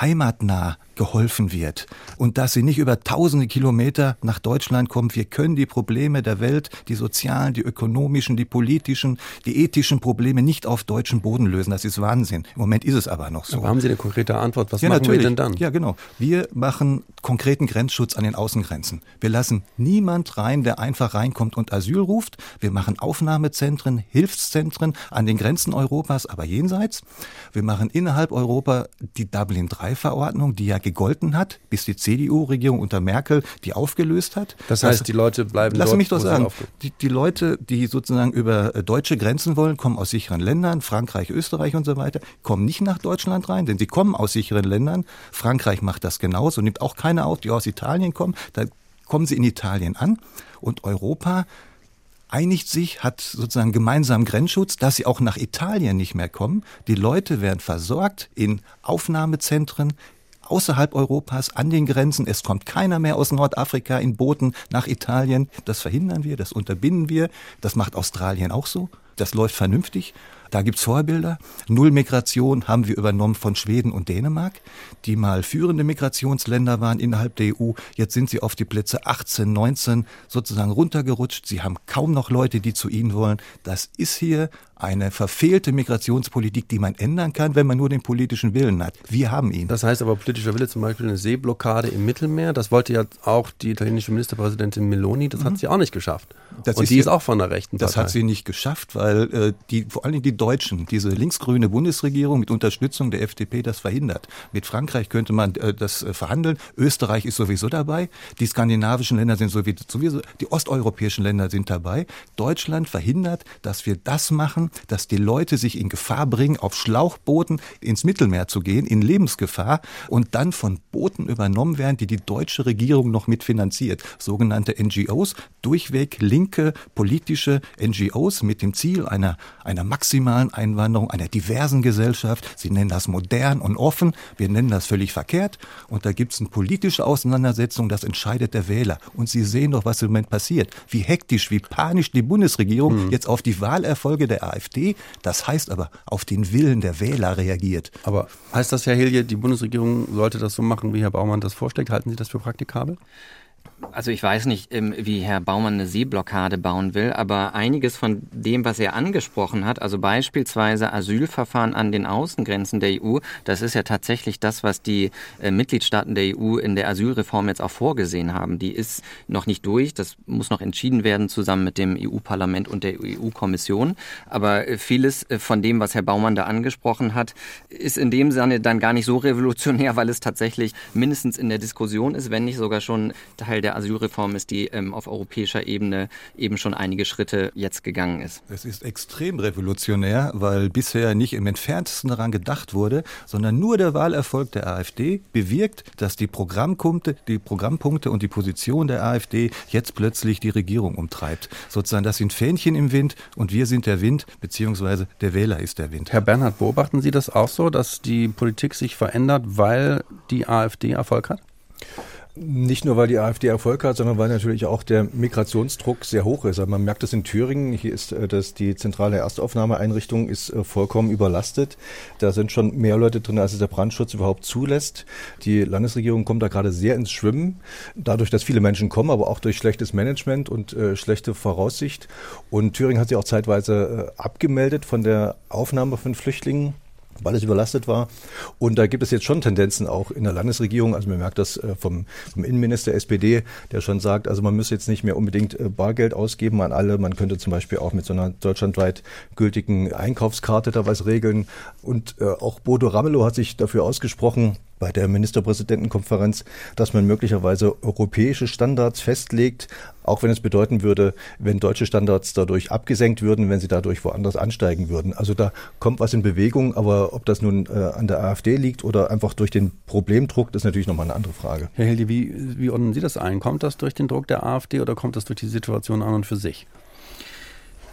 heimatnah geholfen wird und dass sie nicht über tausende Kilometer nach Deutschland kommen. Wir können die Probleme der Welt, die sozialen, die ökonomischen, die politischen, die ethischen Probleme nicht auf deutschem Boden lösen. Das ist Wahnsinn. Im Moment ist es aber noch so. Aber haben Sie eine konkrete Antwort? Was ja, machen natürlich. wir denn dann? Ja, genau. Wir machen konkreten Grenzschutz an den Außengrenzen. Wir lassen niemand rein, der einfach reinkommt und Asyl ruft. Wir machen Aufnahmezentren, Hilfszentren an den Grenzen Europas, aber jenseits. Wir machen innerhalb Europa die Dublin-3-Verordnung, die ja gegolten hat, bis die CDU-Regierung unter Merkel die aufgelöst hat. Das heißt, das, die Leute bleiben Lass dort, mich doch sagen, die, die Leute, die sozusagen über äh, deutsche Grenzen wollen, kommen aus sicheren Ländern, Frankreich, Österreich und so weiter, kommen nicht nach Deutschland rein, denn sie kommen aus sicheren Ländern. Frankreich macht das genauso, nimmt auch keine auf, die aus Italien kommen. Da kommen sie in Italien an und Europa einigt sich, hat sozusagen gemeinsamen Grenzschutz, dass sie auch nach Italien nicht mehr kommen. Die Leute werden versorgt in Aufnahmezentren, außerhalb Europas, an den Grenzen. Es kommt keiner mehr aus Nordafrika in Booten nach Italien. Das verhindern wir, das unterbinden wir. Das macht Australien auch so. Das läuft vernünftig. Da gibt's Vorbilder. Null Migration haben wir übernommen von Schweden und Dänemark, die mal führende Migrationsländer waren innerhalb der EU. Jetzt sind sie auf die Plätze 18, 19 sozusagen runtergerutscht. Sie haben kaum noch Leute, die zu ihnen wollen. Das ist hier eine verfehlte Migrationspolitik, die man ändern kann, wenn man nur den politischen Willen hat. Wir haben ihn. Das heißt aber politischer Wille zum Beispiel eine Seeblockade im Mittelmeer. Das wollte ja auch die italienische Ministerpräsidentin Meloni. Das mhm. hat sie auch nicht geschafft. Das Und ist die ist auch von der rechten Partei. Das hat sie nicht geschafft, weil äh, die vor allem die Deutschen, diese linksgrüne Bundesregierung mit Unterstützung der FDP das verhindert. Mit Frankreich könnte man äh, das äh, verhandeln. Österreich ist sowieso dabei. Die skandinavischen Länder sind sowieso, die osteuropäischen Länder sind dabei. Deutschland verhindert, dass wir das machen, dass die Leute sich in Gefahr bringen, auf Schlauchbooten ins Mittelmeer zu gehen, in Lebensgefahr und dann von Booten übernommen werden, die die deutsche Regierung noch mitfinanziert. Sogenannte NGOs, durchweg linke politische NGOs mit dem Ziel einer, einer maximalen Einwanderung, einer diversen Gesellschaft. Sie nennen das modern und offen. Wir nennen das völlig verkehrt. Und da gibt es eine politische Auseinandersetzung, das entscheidet der Wähler. Und Sie sehen doch, was im Moment passiert. Wie hektisch, wie panisch die Bundesregierung mhm. jetzt auf die Wahlerfolge der AfD, das heißt aber auf den Willen der Wähler reagiert. Aber heißt das, Herr Hilje, die Bundesregierung sollte das so machen, wie Herr Baumann das vorschlägt? Halten Sie das für praktikabel? Also ich weiß nicht, ähm, wie Herr Baumann eine Seeblockade bauen will, aber einiges von dem, was er angesprochen hat, also beispielsweise Asylverfahren an den Außengrenzen der EU, das ist ja tatsächlich das, was die äh, Mitgliedstaaten der EU in der Asylreform jetzt auch vorgesehen haben. Die ist noch nicht durch, das muss noch entschieden werden zusammen mit dem EU-Parlament und der EU-Kommission. Aber äh, vieles äh, von dem, was Herr Baumann da angesprochen hat, ist in dem Sinne dann gar nicht so revolutionär, weil es tatsächlich mindestens in der Diskussion ist, wenn nicht sogar schon Teil der der Asylreform ist, die ähm, auf europäischer Ebene eben schon einige Schritte jetzt gegangen ist. Es ist extrem revolutionär, weil bisher nicht im entferntesten daran gedacht wurde, sondern nur der Wahlerfolg der AfD bewirkt, dass die Programmpunkte, die Programmpunkte und die Position der AfD jetzt plötzlich die Regierung umtreibt. Sozusagen, das sind Fähnchen im Wind und wir sind der Wind, beziehungsweise der Wähler ist der Wind. Herr Bernhard, beobachten Sie das auch so, dass die Politik sich verändert, weil die AfD Erfolg hat? Nicht nur, weil die AfD Erfolg hat, sondern weil natürlich auch der Migrationsdruck sehr hoch ist. Also man merkt das in Thüringen. Hier ist äh, das, die zentrale Erstaufnahmeeinrichtung ist äh, vollkommen überlastet. Da sind schon mehr Leute drin, als es der Brandschutz überhaupt zulässt. Die Landesregierung kommt da gerade sehr ins Schwimmen. Dadurch, dass viele Menschen kommen, aber auch durch schlechtes Management und äh, schlechte Voraussicht. Und Thüringen hat sich auch zeitweise abgemeldet von der Aufnahme von Flüchtlingen weil es überlastet war. Und da gibt es jetzt schon Tendenzen auch in der Landesregierung. Also man merkt das äh, vom, vom Innenminister SPD, der schon sagt, also man müsse jetzt nicht mehr unbedingt äh, Bargeld ausgeben an alle. Man könnte zum Beispiel auch mit so einer deutschlandweit gültigen Einkaufskarte da was regeln. Und äh, auch Bodo Ramelow hat sich dafür ausgesprochen, bei der Ministerpräsidentenkonferenz, dass man möglicherweise europäische Standards festlegt, auch wenn es bedeuten würde, wenn deutsche Standards dadurch abgesenkt würden, wenn sie dadurch woanders ansteigen würden. Also da kommt was in Bewegung, aber ob das nun äh, an der AfD liegt oder einfach durch den Problemdruck, das ist natürlich nochmal eine andere Frage. Herr Hildi, wie, wie ordnen Sie das ein? Kommt das durch den Druck der AfD oder kommt das durch die Situation an und für sich?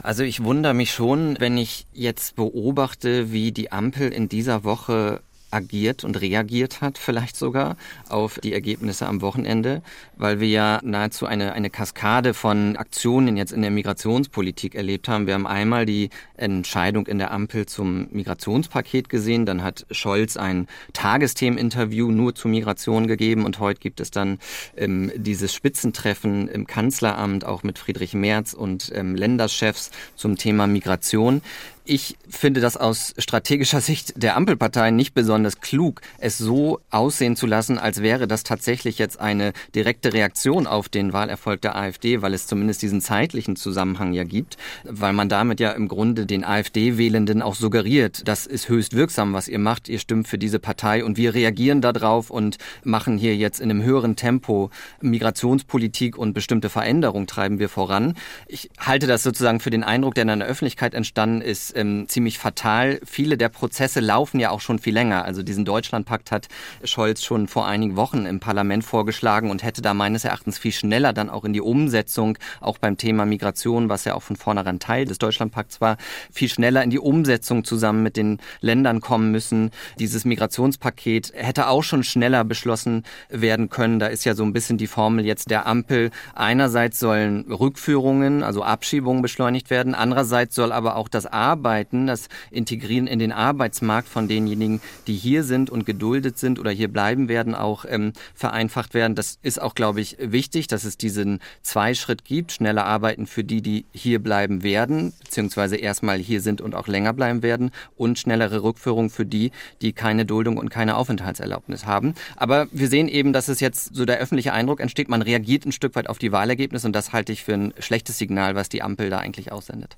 Also ich wundere mich schon, wenn ich jetzt beobachte, wie die Ampel in dieser Woche agiert und reagiert hat, vielleicht sogar auf die Ergebnisse am Wochenende, weil wir ja nahezu eine, eine Kaskade von Aktionen jetzt in der Migrationspolitik erlebt haben. Wir haben einmal die Entscheidung in der Ampel zum Migrationspaket gesehen, dann hat Scholz ein Tagesthemeninterview nur zu Migration gegeben und heute gibt es dann ähm, dieses Spitzentreffen im Kanzleramt auch mit Friedrich Merz und ähm, Länderchefs zum Thema Migration. Ich finde das aus strategischer Sicht der Ampelparteien nicht besonders klug, es so aussehen zu lassen, als wäre das tatsächlich jetzt eine direkte Reaktion auf den Wahlerfolg der AfD, weil es zumindest diesen zeitlichen Zusammenhang ja gibt, weil man damit ja im Grunde den AfD-Wählenden auch suggeriert, das ist höchst wirksam, was ihr macht, ihr stimmt für diese Partei und wir reagieren darauf und machen hier jetzt in einem höheren Tempo Migrationspolitik und bestimmte Veränderungen treiben wir voran. Ich halte das sozusagen für den Eindruck, der in der Öffentlichkeit entstanden ist, ähm, ziemlich fatal. Viele der Prozesse laufen ja auch schon viel länger. Also diesen Deutschlandpakt hat Scholz schon vor einigen Wochen im Parlament vorgeschlagen und hätte da meines Erachtens viel schneller dann auch in die Umsetzung, auch beim Thema Migration, was ja auch von vornherein Teil des Deutschlandpakts war, viel schneller in die Umsetzung zusammen mit den Ländern kommen müssen. Dieses Migrationspaket hätte auch schon schneller beschlossen werden können. Da ist ja so ein bisschen die Formel jetzt der Ampel. Einerseits sollen Rückführungen, also Abschiebungen beschleunigt werden. Andererseits soll aber auch das Arbeiten Arbeiten, das Integrieren in den Arbeitsmarkt von denjenigen, die hier sind und geduldet sind oder hier bleiben werden, auch ähm, vereinfacht werden. Das ist auch, glaube ich, wichtig, dass es diesen Zweischritt gibt. Schneller arbeiten für die, die hier bleiben werden, beziehungsweise erstmal hier sind und auch länger bleiben werden und schnellere Rückführung für die, die keine Duldung und keine Aufenthaltserlaubnis haben. Aber wir sehen eben, dass es jetzt so der öffentliche Eindruck entsteht, man reagiert ein Stück weit auf die Wahlergebnisse und das halte ich für ein schlechtes Signal, was die Ampel da eigentlich aussendet.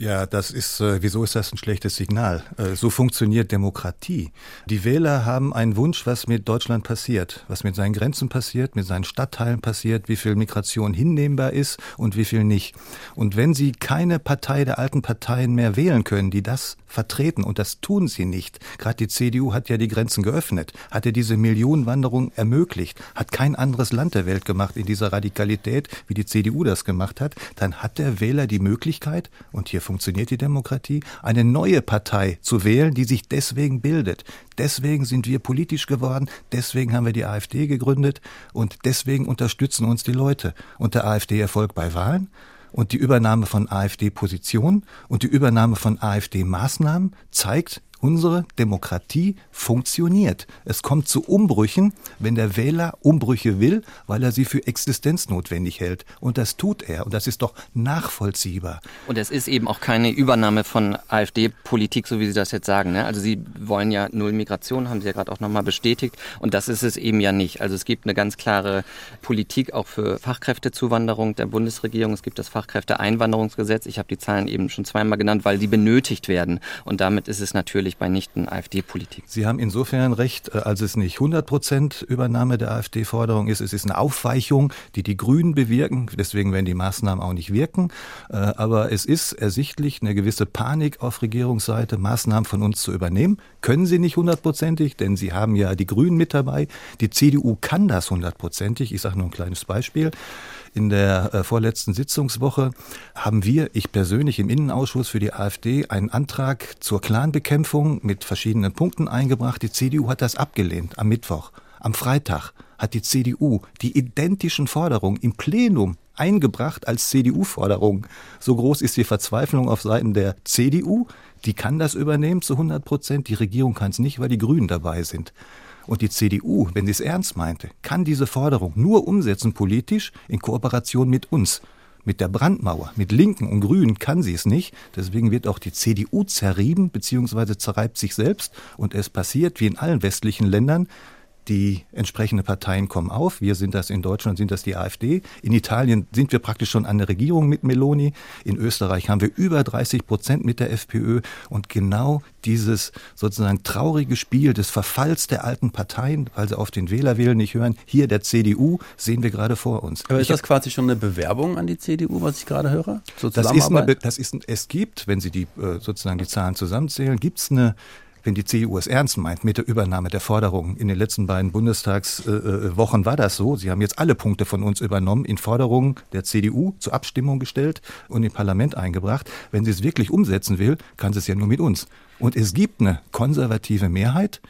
Ja, das ist, äh, wieso ist das ein schlechtes Signal? Äh, so funktioniert Demokratie. Die Wähler haben einen Wunsch, was mit Deutschland passiert, was mit seinen Grenzen passiert, mit seinen Stadtteilen passiert, wie viel Migration hinnehmbar ist und wie viel nicht. Und wenn sie keine Partei der alten Parteien mehr wählen können, die das vertreten, und das tun sie nicht, gerade die CDU hat ja die Grenzen geöffnet, hat ja diese Millionenwanderung ermöglicht, hat kein anderes Land der Welt gemacht in dieser Radikalität, wie die CDU das gemacht hat, dann hat der Wähler die Möglichkeit, und hier funktioniert die Demokratie, eine neue Partei zu wählen, die sich deswegen bildet. Deswegen sind wir politisch geworden, deswegen haben wir die AfD gegründet und deswegen unterstützen uns die Leute. Und der AfD-Erfolg bei Wahlen und die Übernahme von AfD-Positionen und die Übernahme von AfD-Maßnahmen zeigt, Unsere Demokratie funktioniert. Es kommt zu Umbrüchen, wenn der Wähler Umbrüche will, weil er sie für existenznotwendig hält. Und das tut er. Und das ist doch nachvollziehbar. Und es ist eben auch keine Übernahme von AfD-Politik, so wie Sie das jetzt sagen. Ne? Also Sie wollen ja Null Migration, haben Sie ja gerade auch nochmal bestätigt. Und das ist es eben ja nicht. Also es gibt eine ganz klare Politik auch für Fachkräftezuwanderung der Bundesregierung. Es gibt das Fachkräfteeinwanderungsgesetz. Ich habe die Zahlen eben schon zweimal genannt, weil die benötigt werden. Und damit ist es natürlich natürlich bei nichten AfD-Politik. Sie haben insofern recht, äh, als es nicht 100 Prozent Übernahme der AfD-Forderung ist. Es ist eine Aufweichung, die die Grünen bewirken. Deswegen werden die Maßnahmen auch nicht wirken. Äh, aber es ist ersichtlich eine gewisse Panik auf Regierungsseite, Maßnahmen von uns zu übernehmen. Können sie nicht hundertprozentig, denn sie haben ja die Grünen mit dabei. Die CDU kann das hundertprozentig. Ich sage nur ein kleines Beispiel. In der äh, vorletzten Sitzungswoche haben wir, ich persönlich im Innenausschuss für die AfD, einen Antrag zur Clanbekämpfung mit verschiedenen Punkten eingebracht. Die CDU hat das abgelehnt am Mittwoch. Am Freitag hat die CDU die identischen Forderungen im Plenum eingebracht als CDU-Forderung. So groß ist die Verzweiflung auf Seiten der CDU. Die kann das übernehmen zu 100 Prozent. Die Regierung kann es nicht, weil die Grünen dabei sind. Und die CDU, wenn sie es ernst meinte, kann diese Forderung nur umsetzen politisch in Kooperation mit uns. Mit der Brandmauer, mit Linken und Grünen kann sie es nicht. Deswegen wird auch die CDU zerrieben bzw. zerreibt sich selbst. Und es passiert, wie in allen westlichen Ländern, die entsprechenden Parteien kommen auf. Wir sind das in Deutschland, sind das die AfD. In Italien sind wir praktisch schon an der Regierung mit Meloni. In Österreich haben wir über 30 Prozent mit der FPÖ. Und genau dieses sozusagen traurige Spiel des Verfalls der alten Parteien, weil sie auf den Wählerwillen nicht hören, hier der CDU, sehen wir gerade vor uns. Aber ist das quasi schon eine Bewerbung an die CDU, was ich gerade höre? Das ist, eine, das ist, es gibt, wenn Sie die äh, sozusagen die Zahlen zusammenzählen, gibt es eine wenn die CDU es ernst meint mit der Übernahme der Forderungen. In den letzten beiden Bundestagswochen war das so. Sie haben jetzt alle Punkte von uns übernommen, in Forderungen der CDU zur Abstimmung gestellt und im Parlament eingebracht. Wenn sie es wirklich umsetzen will, kann sie es ja nur mit uns. Und es gibt eine konservative Mehrheit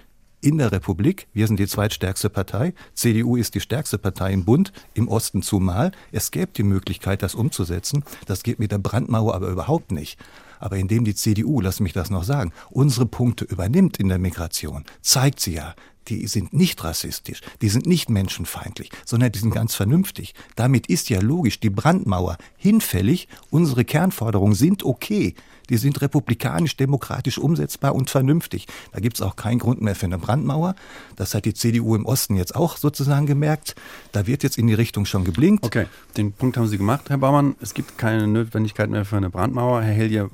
in der Republik. Wir sind die zweitstärkste Partei. CDU ist die stärkste Partei im Bund, im Osten zumal. Es gäbe die Möglichkeit, das umzusetzen. Das geht mit der Brandmauer aber überhaupt nicht. Aber indem die CDU, lass mich das noch sagen, unsere Punkte übernimmt in der Migration, zeigt sie ja, die sind nicht rassistisch, die sind nicht menschenfeindlich, sondern die sind ganz vernünftig. Damit ist ja logisch die Brandmauer hinfällig, unsere Kernforderungen sind okay, die sind republikanisch, demokratisch umsetzbar und vernünftig. Da gibt es auch keinen Grund mehr für eine Brandmauer. Das hat die CDU im Osten jetzt auch sozusagen gemerkt. Da wird jetzt in die Richtung schon geblinkt. Okay, den Punkt haben Sie gemacht, Herr Baumann. Es gibt keine Notwendigkeit mehr für eine Brandmauer. Herr Hellier,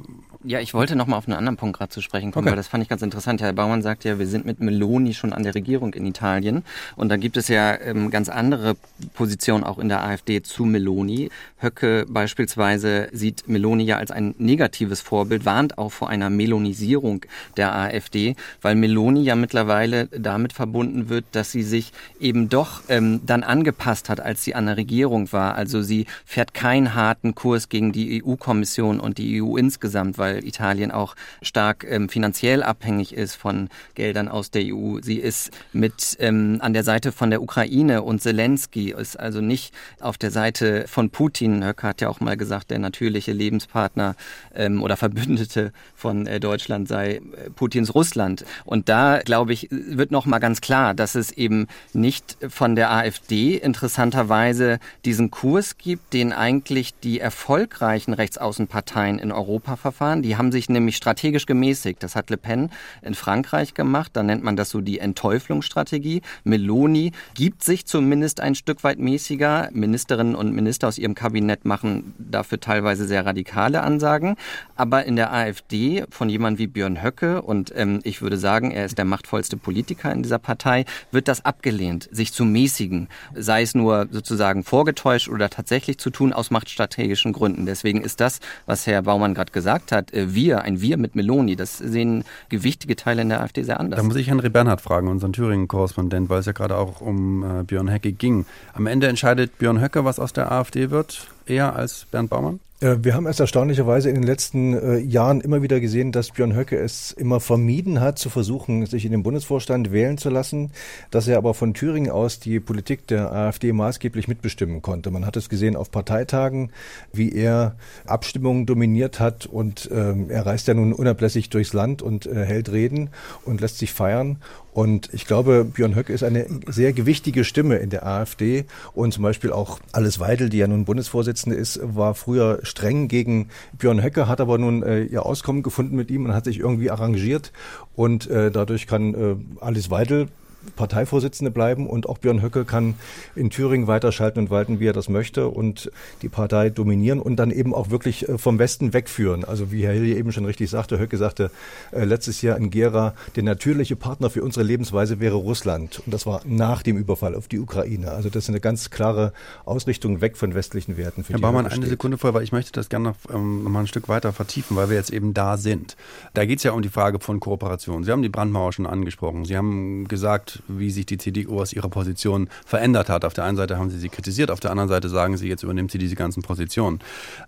ja, ich wollte noch mal auf einen anderen Punkt gerade zu sprechen kommen, okay. weil das fand ich ganz interessant. Herr Baumann sagt ja, wir sind mit Meloni schon an der Regierung in Italien. Und da gibt es ja ähm, ganz andere Positionen auch in der AfD zu Meloni. Höcke beispielsweise sieht Meloni ja als ein negatives Vorbild, warnt auch vor einer Melonisierung der AfD, weil Meloni ja mittlerweile damit verbunden wird, dass sie sich eben doch ähm, dann angepasst hat, als sie an der Regierung war. Also sie fährt keinen harten Kurs gegen die EU-Kommission und die EU insgesamt, weil weil Italien auch stark ähm, finanziell abhängig ist von Geldern aus der EU. Sie ist mit ähm, an der Seite von der Ukraine und Zelensky, ist also nicht auf der Seite von Putin. Höcke hat ja auch mal gesagt, der natürliche Lebenspartner ähm, oder Verbündete von äh, Deutschland sei äh, Putins Russland. Und da, glaube ich, wird noch mal ganz klar, dass es eben nicht von der AfD interessanterweise diesen Kurs gibt, den eigentlich die erfolgreichen Rechtsaußenparteien in Europa verfahren. Die haben sich nämlich strategisch gemäßigt. Das hat Le Pen in Frankreich gemacht. Da nennt man das so die Enttäuflungsstrategie. Meloni gibt sich zumindest ein Stück weit mäßiger. Ministerinnen und Minister aus ihrem Kabinett machen dafür teilweise sehr radikale Ansagen. Aber in der AfD von jemand wie Björn Höcke, und ähm, ich würde sagen, er ist der machtvollste Politiker in dieser Partei, wird das abgelehnt, sich zu mäßigen. Sei es nur sozusagen vorgetäuscht oder tatsächlich zu tun aus machtstrategischen Gründen. Deswegen ist das, was Herr Baumann gerade gesagt hat, äh, wir, ein Wir mit Meloni, das sehen gewichtige Teile in der AfD sehr anders. Da muss ich Henry Bernhard fragen, unseren Thüringen-Korrespondent, weil es ja gerade auch um äh, Björn Höcke ging. Am Ende entscheidet Björn Höcke, was aus der AfD wird, eher als Bernd Baumann? Äh, wir haben erst erstaunlicherweise in den letzten äh, Jahren immer wieder gesehen, dass Björn Höcke es immer vermieden hat, zu versuchen, sich in den Bundesvorstand wählen zu lassen, dass er aber von Thüringen aus die Politik der AfD maßgeblich mitbestimmen konnte. Man hat es gesehen auf Parteitagen, wie er Abstimmungen dominiert hat und ähm, er reist ja nun unablässig durchs Land und äh, hält Reden und lässt sich feiern. Und ich glaube, Björn Höcke ist eine sehr gewichtige Stimme in der AfD. Und zum Beispiel auch Alice Weidel, die ja nun Bundesvorsitzende ist, war früher streng gegen Björn Höcke, hat aber nun äh, ihr Auskommen gefunden mit ihm und hat sich irgendwie arrangiert. Und äh, dadurch kann äh, Alice Weidel Parteivorsitzende bleiben und auch Björn Höcke kann in Thüringen weiterschalten und walten, wie er das möchte und die Partei dominieren und dann eben auch wirklich äh, vom Westen wegführen. Also wie Herr Hilje eben schon richtig sagte, Höcke sagte äh, letztes Jahr in Gera, der natürliche Partner für unsere Lebensweise wäre Russland. Und das war nach dem Überfall auf die Ukraine. Also das ist eine ganz klare Ausrichtung weg von westlichen Werten. Für Herr Baumann, eine Sekunde vorher, weil ich möchte das gerne noch, ähm, noch mal ein Stück weiter vertiefen, weil wir jetzt eben da sind. Da geht es ja um die Frage von Kooperation. Sie haben die Brandmauer schon angesprochen. Sie haben gesagt, wie sich die CDU aus ihrer Position verändert hat. Auf der einen Seite haben Sie sie kritisiert, auf der anderen Seite sagen Sie, jetzt übernimmt sie diese ganzen Positionen.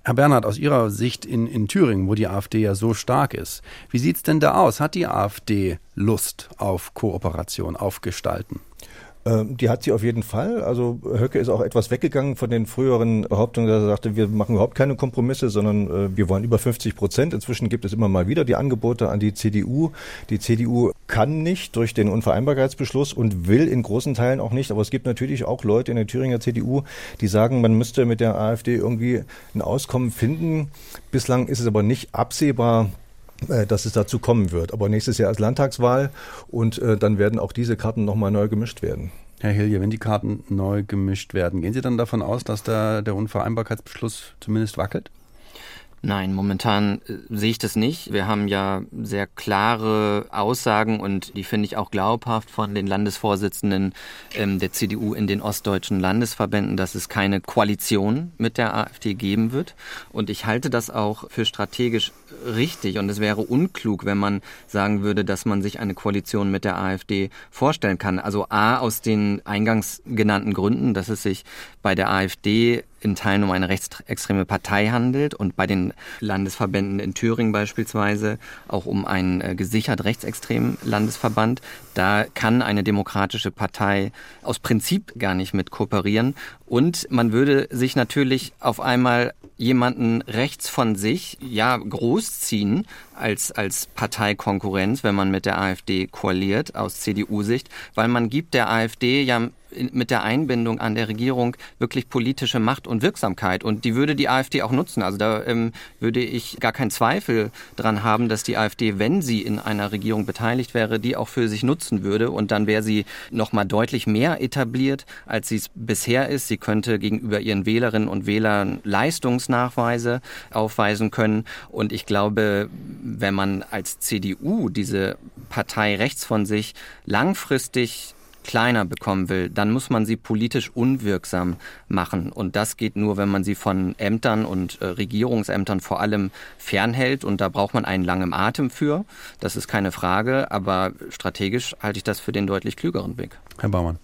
Herr Bernhard, aus Ihrer Sicht in, in Thüringen, wo die AfD ja so stark ist, wie sieht es denn da aus? Hat die AfD Lust auf Kooperation, auf Gestalten? Ähm, die hat sie auf jeden Fall. Also Höcke ist auch etwas weggegangen von den früheren Behauptungen, dass er sagte, wir machen überhaupt keine Kompromisse, sondern äh, wir wollen über 50 Prozent. Inzwischen gibt es immer mal wieder die Angebote an die CDU. Die CDU kann nicht durch den Unvereinbarkeitsbeschluss und will in großen Teilen auch nicht. Aber es gibt natürlich auch Leute in der Thüringer CDU, die sagen, man müsste mit der AfD irgendwie ein Auskommen finden. Bislang ist es aber nicht absehbar, dass es dazu kommen wird. Aber nächstes Jahr ist Landtagswahl und äh, dann werden auch diese Karten nochmal neu gemischt werden. Herr Hilje, wenn die Karten neu gemischt werden, gehen Sie dann davon aus, dass da der Unvereinbarkeitsbeschluss zumindest wackelt? Nein, momentan äh, sehe ich das nicht. Wir haben ja sehr klare Aussagen und die finde ich auch glaubhaft von den Landesvorsitzenden ähm, der CDU in den ostdeutschen Landesverbänden, dass es keine Koalition mit der AfD geben wird. Und ich halte das auch für strategisch richtig und es wäre unklug, wenn man sagen würde, dass man sich eine Koalition mit der AfD vorstellen kann. Also A aus den eingangs genannten Gründen, dass es sich bei der AfD in Teilen um eine rechtsextreme Partei handelt und bei den Landesverbänden in Thüringen beispielsweise auch um einen äh, gesichert rechtsextremen Landesverband. Da kann eine demokratische Partei aus Prinzip gar nicht mit kooperieren. Und man würde sich natürlich auf einmal jemanden rechts von sich, ja, großziehen als, als Parteikonkurrenz, wenn man mit der AfD koaliert, aus CDU-Sicht, weil man gibt der AfD ja mit der Einbindung an der Regierung wirklich politische Macht und Wirksamkeit. Und die würde die AfD auch nutzen. Also da ähm, würde ich gar keinen Zweifel dran haben, dass die AfD, wenn sie in einer Regierung beteiligt wäre, die auch für sich nutzen würde. Und dann wäre sie noch mal deutlich mehr etabliert, als sie es bisher ist. Sie könnte gegenüber ihren Wählerinnen und Wählern Leistungsnachweise aufweisen können. Und ich glaube, wenn man als CDU diese Partei rechts von sich langfristig kleiner bekommen will, dann muss man sie politisch unwirksam machen. Und das geht nur, wenn man sie von Ämtern und äh, Regierungsämtern vor allem fernhält. Und da braucht man einen langen Atem für. Das ist keine Frage. Aber strategisch halte ich das für den deutlich klügeren Weg. Herr Baumann.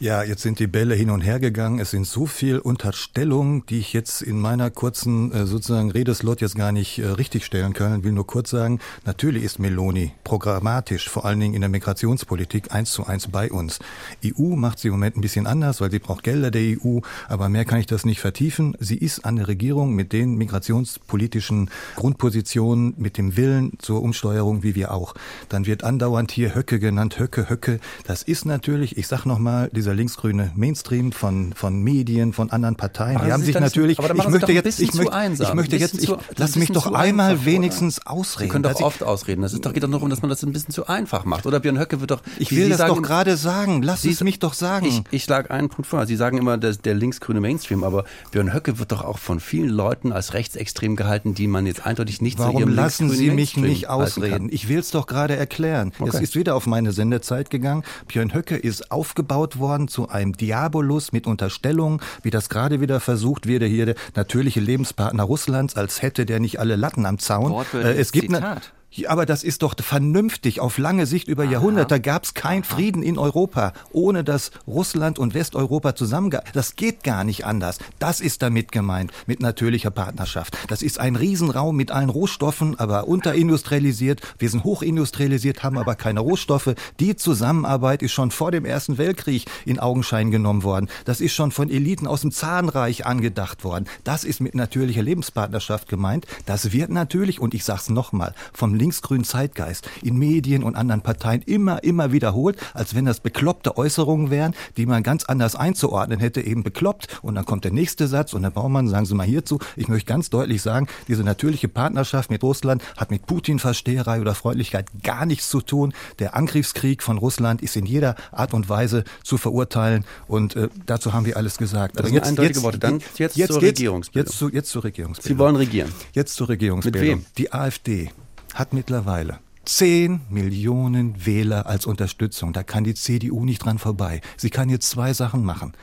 Ja, jetzt sind die Bälle hin und her gegangen. Es sind so viel Unterstellungen, die ich jetzt in meiner kurzen äh, sozusagen Redeslot jetzt gar nicht äh, richtig stellen kann. Will nur kurz sagen, natürlich ist Meloni programmatisch, vor allen Dingen in der Migrationspolitik, eins zu eins bei uns. EU macht sie im Moment ein bisschen anders, weil sie braucht Gelder der EU, aber mehr kann ich das nicht vertiefen. Sie ist an der Regierung mit den migrationspolitischen Grundpositionen, mit dem Willen zur Umsteuerung, wie wir auch. Dann wird andauernd hier Höcke genannt, Höcke, Höcke. Das ist natürlich, ich sag nochmal, dieser linksgrüne Mainstream von, von Medien, von anderen Parteien, aber die haben sich natürlich, ich möchte jetzt, ich möchte, ich möchte jetzt, ich, lass mich doch einmal einfach, wenigstens oder? ausreden. Sie können doch oft ausreden. Das ist doch, geht doch nur darum, dass man das ein bisschen zu einfach macht. Oder Björn Höcke wird doch. Ich will Sie das sagen, doch gerade sagen. Lass Sie, es mich doch sagen. Ich, ich schlage einen Punkt vor. Sie sagen immer, dass der linksgrüne Mainstream, aber Björn Höcke wird doch auch von vielen Leuten als rechtsextrem gehalten, die man jetzt eindeutig nicht Warum zu ihrem lassen Sie mich nicht ausreden? Ich will es doch gerade erklären. Okay. Es ist wieder auf meine Sendezeit gegangen. Björn Höcke ist aufgebaut worden zu einem Diabolus mit Unterstellung, wie das gerade wieder versucht wird, hier der natürliche Lebenspartner Russlands, als hätte der nicht alle Latten am Zaun. Äh, es gibt Zitat. Ja, aber das ist doch vernünftig. Auf lange Sicht über Aha. Jahrhunderte gab es keinen Frieden in Europa, ohne dass Russland und Westeuropa zusammengearbeitet Das geht gar nicht anders. Das ist damit gemeint, mit natürlicher Partnerschaft. Das ist ein Riesenraum mit allen Rohstoffen, aber unterindustrialisiert. Wir sind hochindustrialisiert, haben aber keine Rohstoffe. Die Zusammenarbeit ist schon vor dem Ersten Weltkrieg in Augenschein genommen worden. Das ist schon von Eliten aus dem Zahnreich angedacht worden. Das ist mit natürlicher Lebenspartnerschaft gemeint. Das wird natürlich, und ich sag's nochmal, vom linksgrünen Zeitgeist in Medien und anderen Parteien immer, immer wiederholt, als wenn das bekloppte Äußerungen wären, die man ganz anders einzuordnen hätte, eben bekloppt. Und dann kommt der nächste Satz und Herr Baumann, sagen Sie mal hierzu, ich möchte ganz deutlich sagen, diese natürliche Partnerschaft mit Russland hat mit Putin-Versteherei oder Freundlichkeit gar nichts zu tun. Der Angriffskrieg von Russland ist in jeder Art und Weise zu verurteilen und äh, dazu haben wir alles gesagt. Das Aber sind jetzt, eindeutige jetzt, Worte. Dann jetzt, jetzt zur Regierungsbildung. Jetzt, zu, jetzt zur Regierungsbildung. Sie wollen regieren. Jetzt zur Regierungsbildung. Mit wem? Die AfD hat mittlerweile 10 Millionen Wähler als Unterstützung. Da kann die CDU nicht dran vorbei. Sie kann jetzt zwei Sachen machen.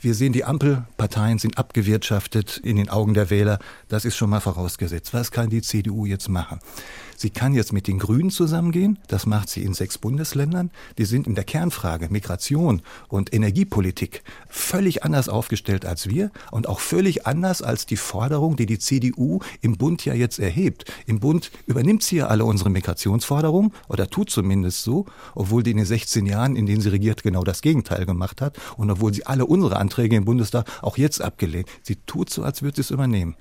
Wir sehen, die Ampelparteien sind abgewirtschaftet in den Augen der Wähler. Das ist schon mal vorausgesetzt. Was kann die CDU jetzt machen? Sie kann jetzt mit den Grünen zusammengehen. Das macht sie in sechs Bundesländern. Die sind in der Kernfrage Migration und Energiepolitik völlig anders aufgestellt als wir und auch völlig anders als die Forderung, die die CDU im Bund ja jetzt erhebt. Im Bund übernimmt sie ja alle unsere Migrationsforderungen oder tut zumindest so, obwohl die in den 16 Jahren, in denen sie regiert, genau das Gegenteil gemacht hat und obwohl sie alle unsere Anträge im Bundestag auch jetzt abgelehnt. Sie tut so, als würde sie es übernehmen.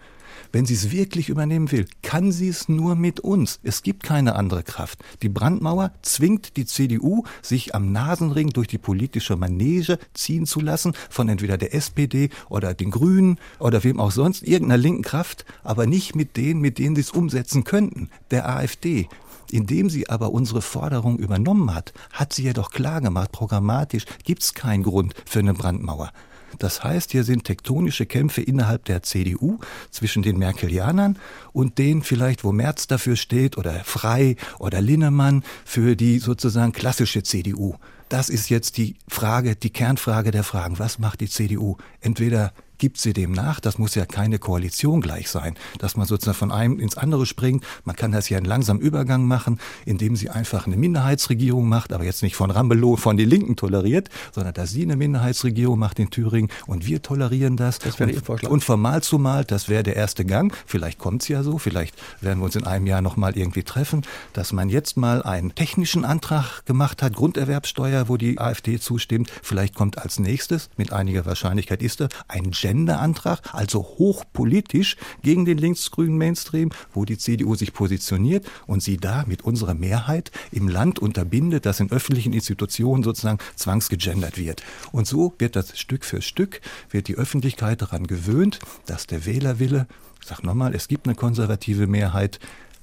Wenn sie es wirklich übernehmen will, kann sie es nur mit uns. Es gibt keine andere Kraft. Die Brandmauer zwingt die CDU, sich am Nasenring durch die politische Manege ziehen zu lassen, von entweder der SPD oder den Grünen oder wem auch sonst, irgendeiner linken Kraft, aber nicht mit denen, mit denen sie es umsetzen könnten, der AfD. Indem sie aber unsere Forderung übernommen hat, hat sie ja doch klar gemacht, programmatisch gibt es keinen Grund für eine Brandmauer. Das heißt, hier sind tektonische Kämpfe innerhalb der CDU zwischen den Merkelianern und denen vielleicht, wo Merz dafür steht oder Frei oder Linnemann für die sozusagen klassische CDU. Das ist jetzt die Frage, die Kernfrage der Fragen. Was macht die CDU? Entweder gibt sie dem nach. Das muss ja keine Koalition gleich sein, dass man sozusagen von einem ins andere springt. Man kann das ja einen langsamen Übergang machen, indem sie einfach eine Minderheitsregierung macht, aber jetzt nicht von Rambelow, von den Linken toleriert, sondern dass sie eine Minderheitsregierung macht in Thüringen und wir tolerieren das. Das wäre Vorschlag. Und von Mal zu Mal, das wäre der erste Gang. Vielleicht kommt es ja so, vielleicht werden wir uns in einem Jahr nochmal irgendwie treffen, dass man jetzt mal einen technischen Antrag gemacht hat, Grunderwerbsteuer, wo die AfD zustimmt. Vielleicht kommt als nächstes, mit einiger Wahrscheinlichkeit ist er, ein Genderantrag, also hochpolitisch gegen den linksgrünen Mainstream, wo die CDU sich positioniert und sie da mit unserer Mehrheit im Land unterbindet, dass in öffentlichen Institutionen sozusagen zwangsgegendert wird. Und so wird das Stück für Stück, wird die Öffentlichkeit daran gewöhnt, dass der Wählerwille, ich sag nochmal, es gibt eine konservative Mehrheit,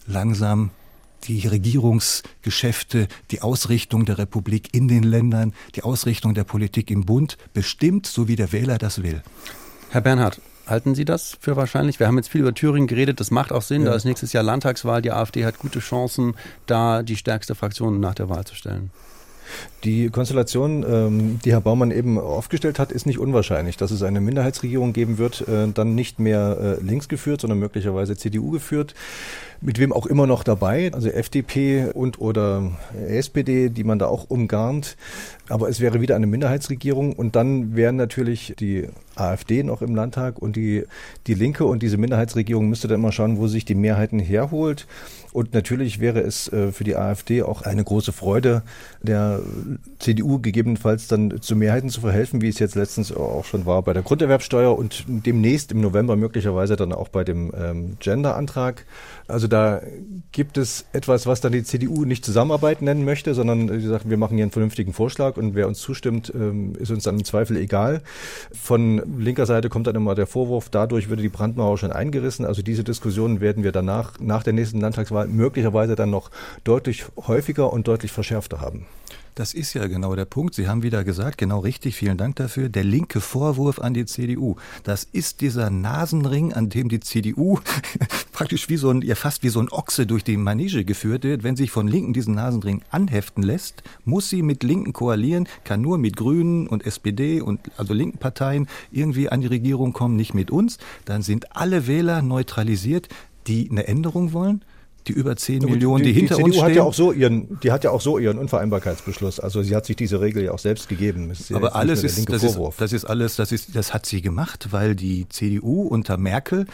langsam die Regierungsgeschäfte, die Ausrichtung der Republik in den Ländern, die Ausrichtung der Politik im Bund bestimmt, so wie der Wähler das will. Herr Bernhard, halten Sie das für wahrscheinlich? Wir haben jetzt viel über Thüringen geredet, das macht auch Sinn. Ja. Da ist nächstes Jahr Landtagswahl. Die AfD hat gute Chancen, da die stärkste Fraktion nach der Wahl zu stellen. Die Konstellation, ähm, die Herr Baumann eben aufgestellt hat, ist nicht unwahrscheinlich. Dass es eine Minderheitsregierung geben wird, äh, dann nicht mehr äh, links geführt, sondern möglicherweise CDU geführt mit wem auch immer noch dabei, also FDP und oder SPD, die man da auch umgarnt. Aber es wäre wieder eine Minderheitsregierung und dann wären natürlich die AfD noch im Landtag und die, die Linke und diese Minderheitsregierung müsste dann mal schauen, wo sich die Mehrheiten herholt. Und natürlich wäre es äh, für die AfD auch eine große Freude, der CDU gegebenenfalls dann zu Mehrheiten zu verhelfen, wie es jetzt letztens auch schon war bei der Grunderwerbsteuer und demnächst im November möglicherweise dann auch bei dem ähm, Gender-Antrag. Also da gibt es etwas, was dann die CDU nicht Zusammenarbeit nennen möchte, sondern sie sagt, wir machen hier einen vernünftigen Vorschlag und wer uns zustimmt, ähm, ist uns dann im Zweifel egal. Von linker Seite kommt dann immer der Vorwurf, dadurch würde die Brandmauer schon eingerissen. Also diese Diskussionen werden wir danach, nach der nächsten Landtagswahl, möglicherweise dann noch deutlich häufiger und deutlich verschärfter haben. Das ist ja genau der Punkt. Sie haben wieder gesagt, genau richtig, vielen Dank dafür. Der linke Vorwurf an die CDU. Das ist dieser Nasenring, an dem die CDU praktisch wie so ein, ja fast wie so ein Ochse durch die Manege geführt wird. Wenn sich von Linken diesen Nasenring anheften lässt, muss sie mit Linken koalieren, kann nur mit Grünen und SPD und also linken Parteien irgendwie an die Regierung kommen, nicht mit uns. Dann sind alle Wähler neutralisiert, die eine Änderung wollen die über 10 Gut, Millionen, die, die hinter die CDU uns stehen. Hat ja auch so ihren, die hat ja auch so ihren Unvereinbarkeitsbeschluss. Also sie hat sich diese Regel ja auch selbst gegeben. Ist Aber alles ist, das ist, das ist alles, das ist, das hat sie gemacht, weil die CDU unter Merkel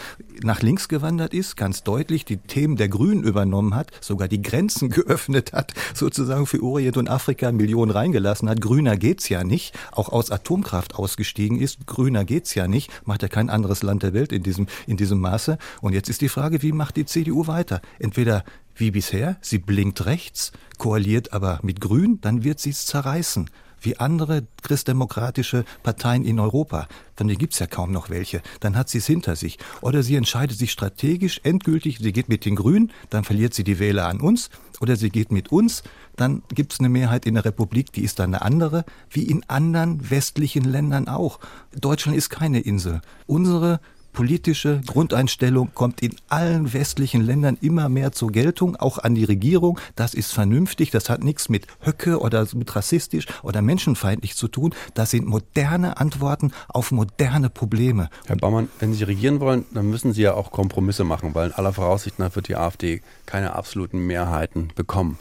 nach links gewandert ist, ganz deutlich die Themen der Grünen übernommen hat, sogar die Grenzen geöffnet hat, sozusagen für Orient und Afrika Millionen reingelassen hat. Grüner geht's ja nicht, auch aus Atomkraft ausgestiegen ist. Grüner geht's ja nicht, macht ja kein anderes Land der Welt in diesem, in diesem Maße. Und jetzt ist die Frage, wie macht die CDU weiter? Entweder wie bisher, sie blinkt rechts, koaliert aber mit Grün, dann wird sie es zerreißen wie andere christdemokratische Parteien in Europa. Von denen gibt's ja kaum noch welche. Dann hat sie es hinter sich. Oder sie entscheidet sich strategisch, endgültig, sie geht mit den Grünen, dann verliert sie die Wähler an uns. Oder sie geht mit uns, dann gibt's eine Mehrheit in der Republik, die ist dann eine andere, wie in anderen westlichen Ländern auch. Deutschland ist keine Insel. Unsere politische Grundeinstellung kommt in allen westlichen Ländern immer mehr zur Geltung, auch an die Regierung. Das ist vernünftig, das hat nichts mit Höcke oder mit rassistisch oder menschenfeindlich zu tun. Das sind moderne Antworten auf moderne Probleme. Herr Baumann, wenn Sie regieren wollen, dann müssen Sie ja auch Kompromisse machen, weil in aller Voraussicht nach wird die AfD keine absoluten Mehrheiten bekommen.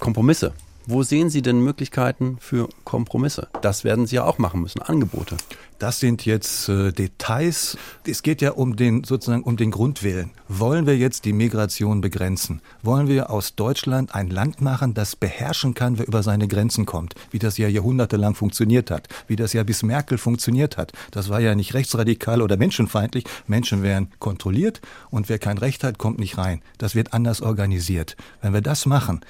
Kompromisse. Wo sehen Sie denn Möglichkeiten für Kompromisse? Das werden Sie ja auch machen müssen, Angebote. Das sind jetzt äh, Details. Es geht ja um den sozusagen um den Grundwillen. Wollen wir jetzt die Migration begrenzen? Wollen wir aus Deutschland ein Land machen, das beherrschen kann, wer über seine Grenzen kommt? Wie das ja jahrhundertelang funktioniert hat, wie das ja bis Merkel funktioniert hat. Das war ja nicht rechtsradikal oder menschenfeindlich. Menschen werden kontrolliert und wer kein Recht hat, kommt nicht rein. Das wird anders organisiert. Wenn wir das machen,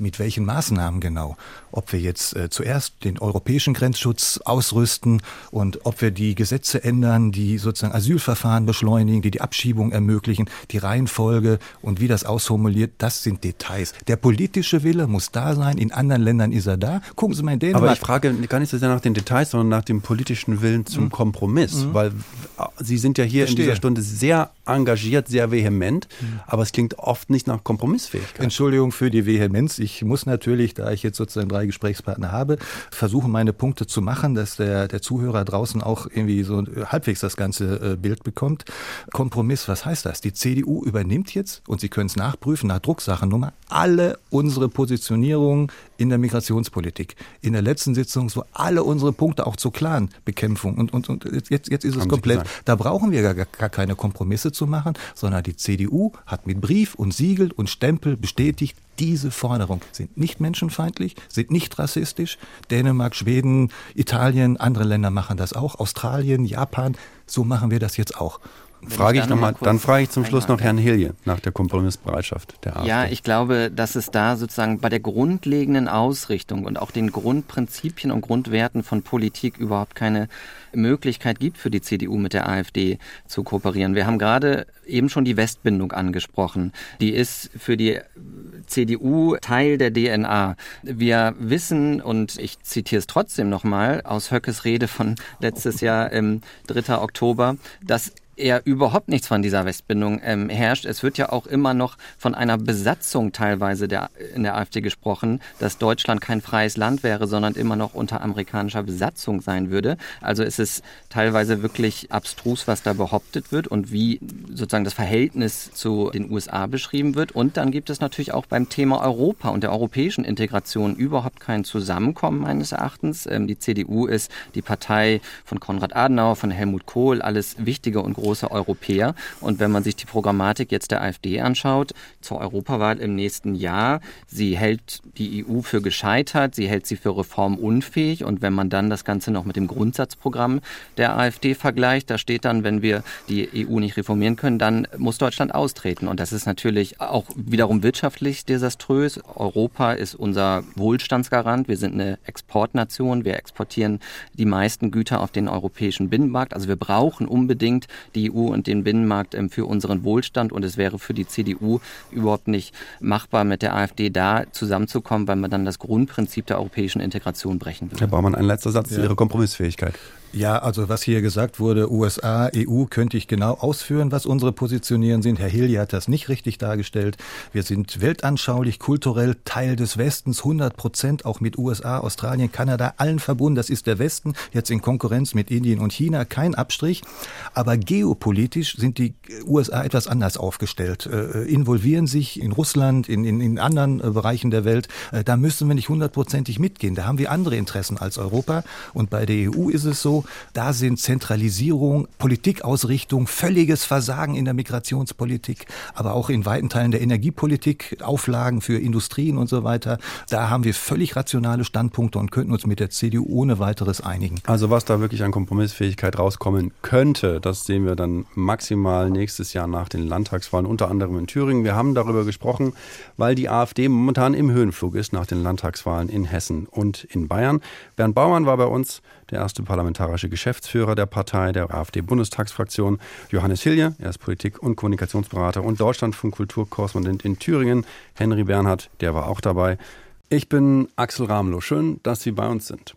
mit welchen Maßnahmen genau. Ob wir jetzt äh, zuerst den europäischen Grenzschutz ausrüsten und ob wir die Gesetze ändern, die sozusagen Asylverfahren beschleunigen, die die Abschiebung ermöglichen, die Reihenfolge und wie das ausformuliert, das sind Details. Der politische Wille muss da sein. In anderen Ländern ist er da. Gucken Sie mal in Dänemark. Aber ich frage gar nicht so sehr nach den Details, sondern nach dem politischen Willen zum mhm. Kompromiss, mhm. weil äh, Sie sind ja hier Verstehe. in dieser Stunde sehr engagiert, sehr vehement, mhm. aber es klingt oft nicht nach Kompromissfähigkeit. Entschuldigung für die Vehemenz. Ich ich muss natürlich, da ich jetzt sozusagen drei Gesprächspartner habe, versuchen, meine Punkte zu machen, dass der, der Zuhörer draußen auch irgendwie so halbwegs das ganze äh, Bild bekommt. Kompromiss, was heißt das? Die CDU übernimmt jetzt, und Sie können es nachprüfen, nach Drucksachennummer, alle unsere Positionierungen in der Migrationspolitik. In der letzten Sitzung so alle unsere Punkte auch zur Clan-Bekämpfung. Und, und, und jetzt, jetzt ist es Haben komplett. Da brauchen wir gar, gar keine Kompromisse zu machen, sondern die CDU hat mit Brief und Siegel und Stempel bestätigt, diese Forderungen sind nicht menschenfeindlich, sind nicht rassistisch. Dänemark, Schweden, Italien, andere Länder machen das auch. Australien, Japan, so machen wir das jetzt auch. Frage ich, ich nochmal, dann frage ich zum Schluss noch Herrn Hilje nach der Kompromissbereitschaft der AfD. Ja, ich glaube, dass es da sozusagen bei der grundlegenden Ausrichtung und auch den Grundprinzipien und Grundwerten von Politik überhaupt keine Möglichkeit gibt für die CDU mit der AfD zu kooperieren. Wir haben gerade eben schon die Westbindung angesprochen. Die ist für die CDU Teil der DNA. Wir wissen, und ich zitiere es trotzdem nochmal aus Höckes Rede von letztes Jahr, im 3. Oktober, dass er überhaupt nichts von dieser Westbindung ähm, herrscht. Es wird ja auch immer noch von einer Besatzung teilweise der, in der AfD gesprochen, dass Deutschland kein freies Land wäre, sondern immer noch unter amerikanischer Besatzung sein würde. Also es ist teilweise wirklich abstrus, was da behauptet wird und wie sozusagen das Verhältnis zu den USA beschrieben wird. Und dann gibt es natürlich auch beim Thema Europa und der europäischen Integration überhaupt kein Zusammenkommen meines Erachtens. Ähm, die CDU ist die Partei von Konrad Adenauer, von Helmut Kohl, alles wichtige und große große Europäer. Und wenn man sich die Programmatik jetzt der AfD anschaut, zur Europawahl im nächsten Jahr, sie hält die EU für gescheitert, sie hält sie für reformunfähig. Und wenn man dann das Ganze noch mit dem Grundsatzprogramm der AfD vergleicht, da steht dann, wenn wir die EU nicht reformieren können, dann muss Deutschland austreten. Und das ist natürlich auch wiederum wirtschaftlich desaströs. Europa ist unser Wohlstandsgarant. Wir sind eine Exportnation. Wir exportieren die meisten Güter auf den europäischen Binnenmarkt. Also wir brauchen unbedingt die die EU und den Binnenmarkt ähm, für unseren Wohlstand. Und es wäre für die CDU überhaupt nicht machbar, mit der AfD da zusammenzukommen, weil man dann das Grundprinzip der europäischen Integration brechen würde. Herr Baumann, ein letzter Satz ja. zu Ihrer Kompromissfähigkeit. Ja, also was hier gesagt wurde, USA, EU, könnte ich genau ausführen, was unsere Positionierungen sind. Herr Hilli hat das nicht richtig dargestellt. Wir sind weltanschaulich, kulturell Teil des Westens, 100 Prozent, auch mit USA, Australien, Kanada, allen verbunden. Das ist der Westen, jetzt in Konkurrenz mit Indien und China, kein Abstrich. Aber geopolitisch sind die USA etwas anders aufgestellt, äh, involvieren sich in Russland, in, in, in anderen äh, Bereichen der Welt. Äh, da müssen wir nicht hundertprozentig mitgehen. Da haben wir andere Interessen als Europa. Und bei der EU ist es so, da sind Zentralisierung, Politikausrichtung, völliges Versagen in der Migrationspolitik, aber auch in weiten Teilen der Energiepolitik, Auflagen für Industrien und so weiter. Da haben wir völlig rationale Standpunkte und könnten uns mit der CDU ohne weiteres einigen. Also was da wirklich an Kompromissfähigkeit rauskommen könnte, das sehen wir dann maximal nächstes Jahr nach den Landtagswahlen, unter anderem in Thüringen. Wir haben darüber gesprochen, weil die AfD momentan im Höhenflug ist nach den Landtagswahlen in Hessen und in Bayern. Bernd Baumann war bei uns, der erste parlamentarische Geschäftsführer der Partei, der AfD-Bundestagsfraktion. Johannes Hilje, er ist Politik- und Kommunikationsberater und Deutschlandfunk Kulturkorrespondent in Thüringen. Henry Bernhard, der war auch dabei. Ich bin Axel Ramlow. Schön, dass Sie bei uns sind.